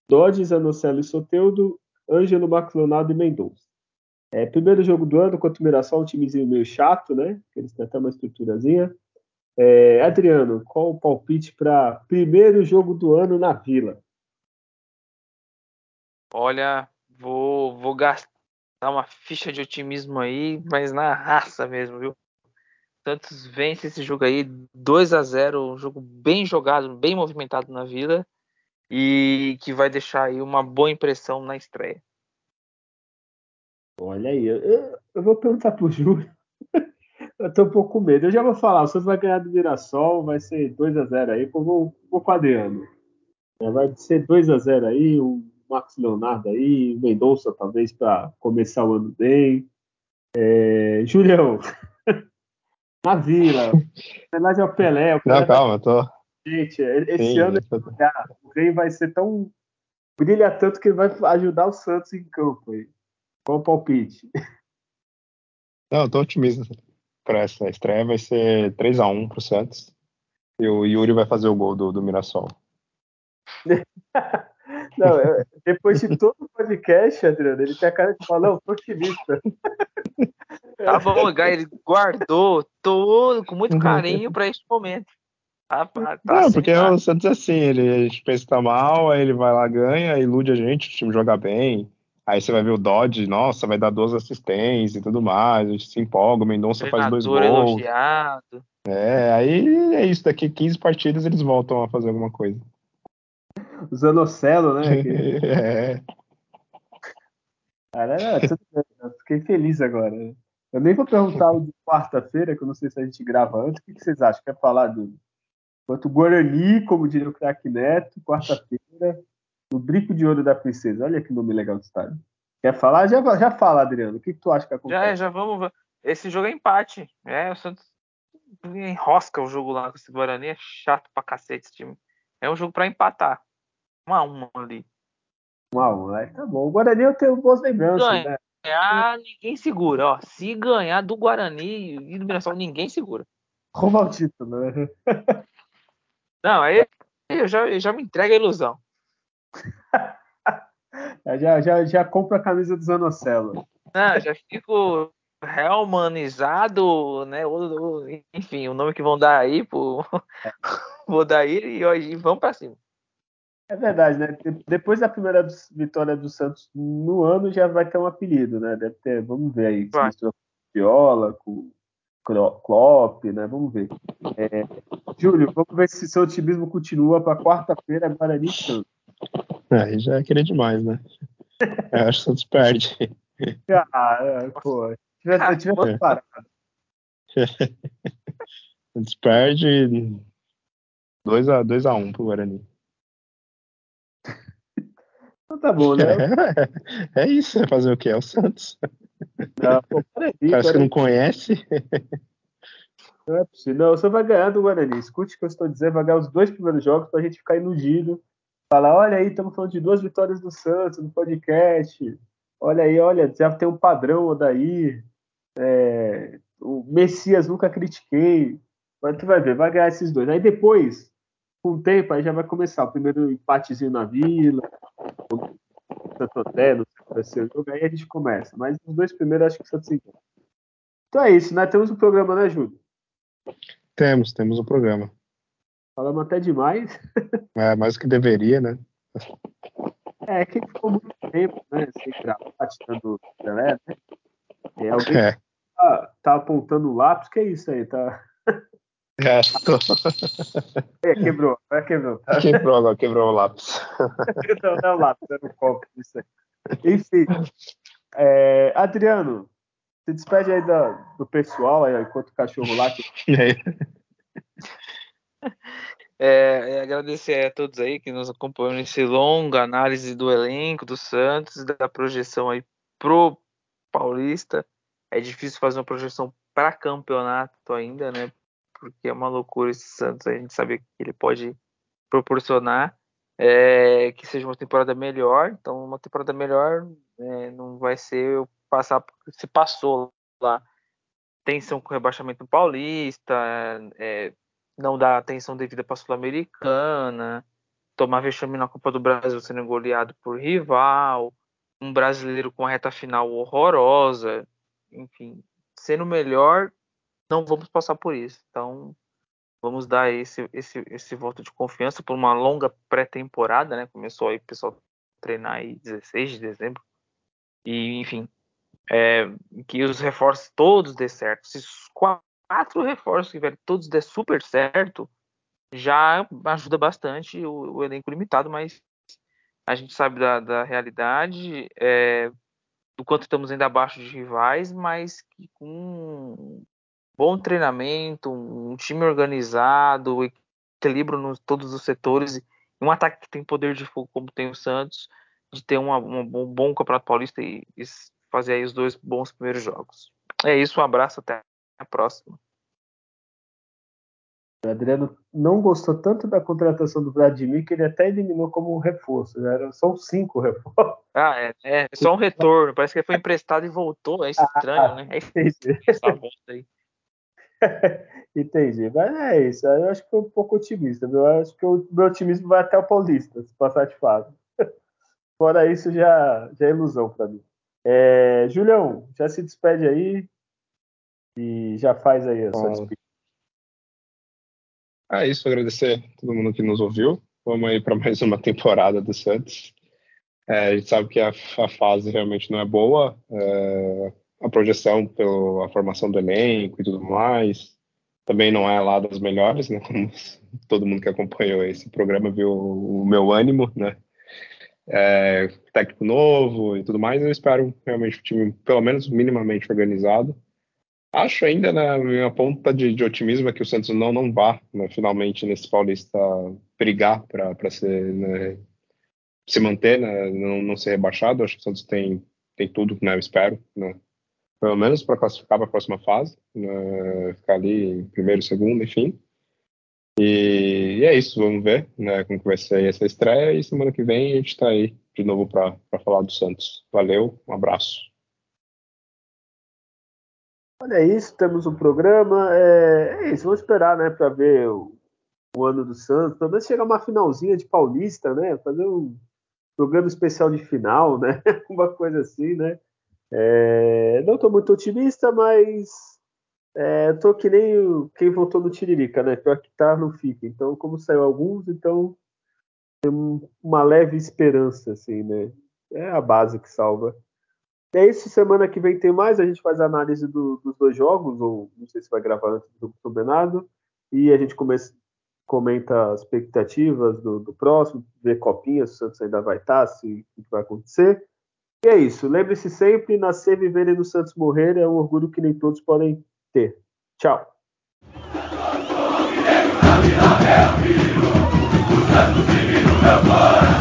Dodge, Zanocelo e Soteudo, Ângelo, Marcos Leonardo e Mendonça. É, primeiro jogo do ano contra o Mirassol, um timezinho meio chato, né? Eles têm até uma estruturazinha. É, Adriano, qual o palpite para primeiro jogo do ano na Vila?
Olha, vou, vou gastar uma ficha de otimismo aí, mas na raça mesmo, viu? Santos vence esse jogo aí 2 a 0 um jogo bem jogado, bem movimentado na Vila e que vai deixar aí uma boa impressão na estreia.
Olha aí, eu, eu- eu vou perguntar pro Júlio. Eu tô um pouco com medo. Eu já vou falar, o Santos vai ganhar do Mirassol, vai ser 2 a 0 aí, eu vou, vou com o Adriano. É, vai ser 2 a 0 aí, o Marcos Leonardo aí, o Mendonça talvez para começar o ano bem. É, Julião, na Vila, homenagem ao Pelé, o Pelé
Não, calma, tô.
gente, esse
Sim,
ano
tô-
o Rei vai ser tão. brilha tanto que ele vai ajudar o Santos em campo aí. Qual o palpite?
Não, eu tô otimista para essa estreia. Vai ser 3x1 pro Santos. E o Yuri vai fazer o gol do, do Mirassol.
Não, eu- depois de todo o podcast, Adriano, ele tem a cara de falar, não, tô otimista.
Tá bom, o Gai, ele guardou todo com muito carinho para este momento. Tá, tá, tá
Não,
assim,
porque
tá.
o Santos é assim, ele, a gente pensa que tá mal, aí ele vai lá, ganha, ilude a gente, o time joga bem. Aí você vai ver o Dodge, nossa, vai dar duas assistências e tudo mais, a gente se empolga, o Mendonça faz dois gols.
elogiado.
É, aí é isso, daqui 15 partidas eles voltam a fazer alguma coisa.
O Zanocelo, né? que-
É,
Cara, é, eu fiquei feliz agora. Eu nem vou perguntar o de quarta-feira, que eu não sei se a gente grava antes. O que vocês acham? Quer falar do quanto Guarani, como diria o craque Neto, quarta-feira, no Brinco de Ouro da Princesa. Olha que nome legal do estádio. Quer falar? Já, já fala, Adriano. O que, que tu acha que
Já,
acontece?
já vamos. ver. Esse jogo é empate. É, o Santos enrosca o jogo lá com esse Guarani. É chato pra cacete esse time. É um jogo pra empatar. Um a um ali.
Um a um, né? Tá bom. O Guarani eu tenho boas lembranças,
Ganha.
né?
Ganhar, ninguém segura. Ó, se ganhar do Guarani e do Mirassol, ninguém segura.
Roubar o título, né?
Não, aí eu já, eu já me entrego a ilusão.
Eu Já, já, já compro a camisa do Zanocelo.
Não, já fico realmanizado, né? enfim, o nome que vão dar aí pro. Vou dar aí e, e vamos pra cima.
É verdade, né? De- Depois da primeira vitória do Santos no ano, já vai ter um apelido, né? Deve ter, vamos ver aí. Se
Vai.
com Viola, com Klopp, né? Vamos ver. É, Júlio, vamos ver se seu otimismo continua para quarta-feira, Guarani Santos.
Aí já é querer demais, né? Eu acho que o Santos perde.
Ah, é, pô. Eu tivesse, eu tivesse parado.
O Santos perde 2x1 2 a 1 pro Guarani.
Então tá bom, né?
É, é isso, é fazer o quê? É o Santos.
Não, pô,
Parece que não conhece.
não é possível. Não, você vai ganhar do Guarani. Escute o que eu estou dizendo, vai ganhar os dois primeiros jogos pra gente ficar iludido. Falar, olha aí, estamos falando de duas vitórias do Santos no podcast. Olha aí, olha, já tem um padrão daí. É, o Messias nunca critiquei. Mas tu vai ver, vai ganhar esses dois. Aí depois, com o tempo, aí já vai começar o primeiro empatezinho na vila, Santo André, não sei qual vai ser o jogo, aí a gente começa. Mas os dois primeiros acho que o Santos engana. Então é isso, né? Temos um programa, né, Júlio?
Temos, temos um programa.
Falamos até demais.
É mais do que deveria, né?
É que ficou muito tempo, né? Sem gravar, tirando o Pelé, né? É, alguém
É.
tá, tá apontando o lápis, que é isso aí? Tá...
É, tô...
é, quebrou, é, quebrou.
Quebrou agora, quebrou o lápis.
não, não é o lápis, é no copo. Isso aí. Enfim, é, Adriano, se despede aí do, do pessoal, aí, enquanto o cachorro lá. Que...
É, é, agradecer a todos aí que nos acompanham nesse longa análise do elenco do Santos, da projeção aí pro Paulista. É difícil fazer uma projeção para campeonato ainda, né? Porque é uma loucura esse Santos, a gente sabe que ele pode proporcionar é, que seja uma temporada melhor. Então, uma temporada melhor é, não vai ser eu passar se passou lá tensão com rebaixamento paulista, é, não dar atenção devida para a Sul-Americana, tomar vexame na Copa do Brasil sendo goleado por rival, um brasileiro com a reta final horrorosa, enfim, sendo melhor, não vamos passar por isso. Então, vamos dar esse, esse, esse voto de confiança por uma longa pré-temporada, né? Começou aí o pessoal treinar aí 16 de dezembro. E, enfim, é, que os reforços todos dê certo. Se os quatro reforços que tiverem todos der super certo, já ajuda bastante o, o elenco limitado, mas a gente sabe da, da realidade, é, do quanto estamos ainda abaixo de rivais, mas que com bom treinamento, um time organizado, equilíbrio nos todos os setores, um ataque que tem poder de fogo como tem o Santos, de ter uma, um bom campeonato paulista e, e fazer aí os dois bons primeiros jogos. É isso, um abraço, até a próxima.
O Adriano não gostou tanto da contratação do Vladimir que ele até eliminou como um reforço. Né? Eram só cinco reforços.
Ah, é, é, só um retorno. Parece que ele foi emprestado e voltou. É estranho, ah, né? É essa volta aí.
Entendi, mas é isso. Eu acho que foi um pouco otimista. Eu acho que o meu otimismo vai até o Paulista, se passar de fase. Fora isso, já, já é ilusão para mim. É, Julião, já se despede aí e já faz aí a sua despedida.
É isso, agradecer a todo mundo que nos ouviu. Vamos aí para mais uma temporada do Santos. É, a gente sabe que a, a fase realmente não é boa, é, a projeção pela formação do elenco e tudo mais também não é lá das melhores, né? Como todo mundo que acompanhou esse programa viu o meu ânimo, né? é, técnico novo e tudo mais, eu espero realmente o time pelo menos minimamente organizado. Acho ainda né, minha ponta de, de, otimismo é que o Santos não não vá né, finalmente nesse Paulista brigar para ser né, se manter, né, não, não ser rebaixado. Acho que o Santos tem tem tudo, né, eu espero, né, pelo menos para classificar para a próxima fase, né, ficar ali em primeiro, segundo, enfim. E, e, é isso, vamos ver né, como que vai ser essa estreia e semana que vem a gente está aí de novo para falar do Santos. Valeu, um abraço.
Olha é isso, temos um programa. É, é isso, vamos esperar né, para ver o, o, ano do Santos. Talvez chegar uma finalzinha de Paulista, né? Fazer um programa especial de final, né? Uma coisa assim, né? É, não estou muito otimista, mas é, tô que nem o, quem votou no Tiririca, né? Pior que tá, não fica. Então, como saiu alguns, então tem uma leve esperança, assim, né? É a base que salva. E aí, semana que vem tem mais, a gente faz a análise do, dos dois jogos, ou não sei se vai gravar antes do combinado, e a gente começa, comenta as expectativas do, do próximo, ver copinha, se o Santos ainda vai estar, se o que vai acontecer. E é isso. Lembre-se sempre, nascer, viver e no Santos morrer é um orgulho que nem todos podem ter. Tchau. O Santos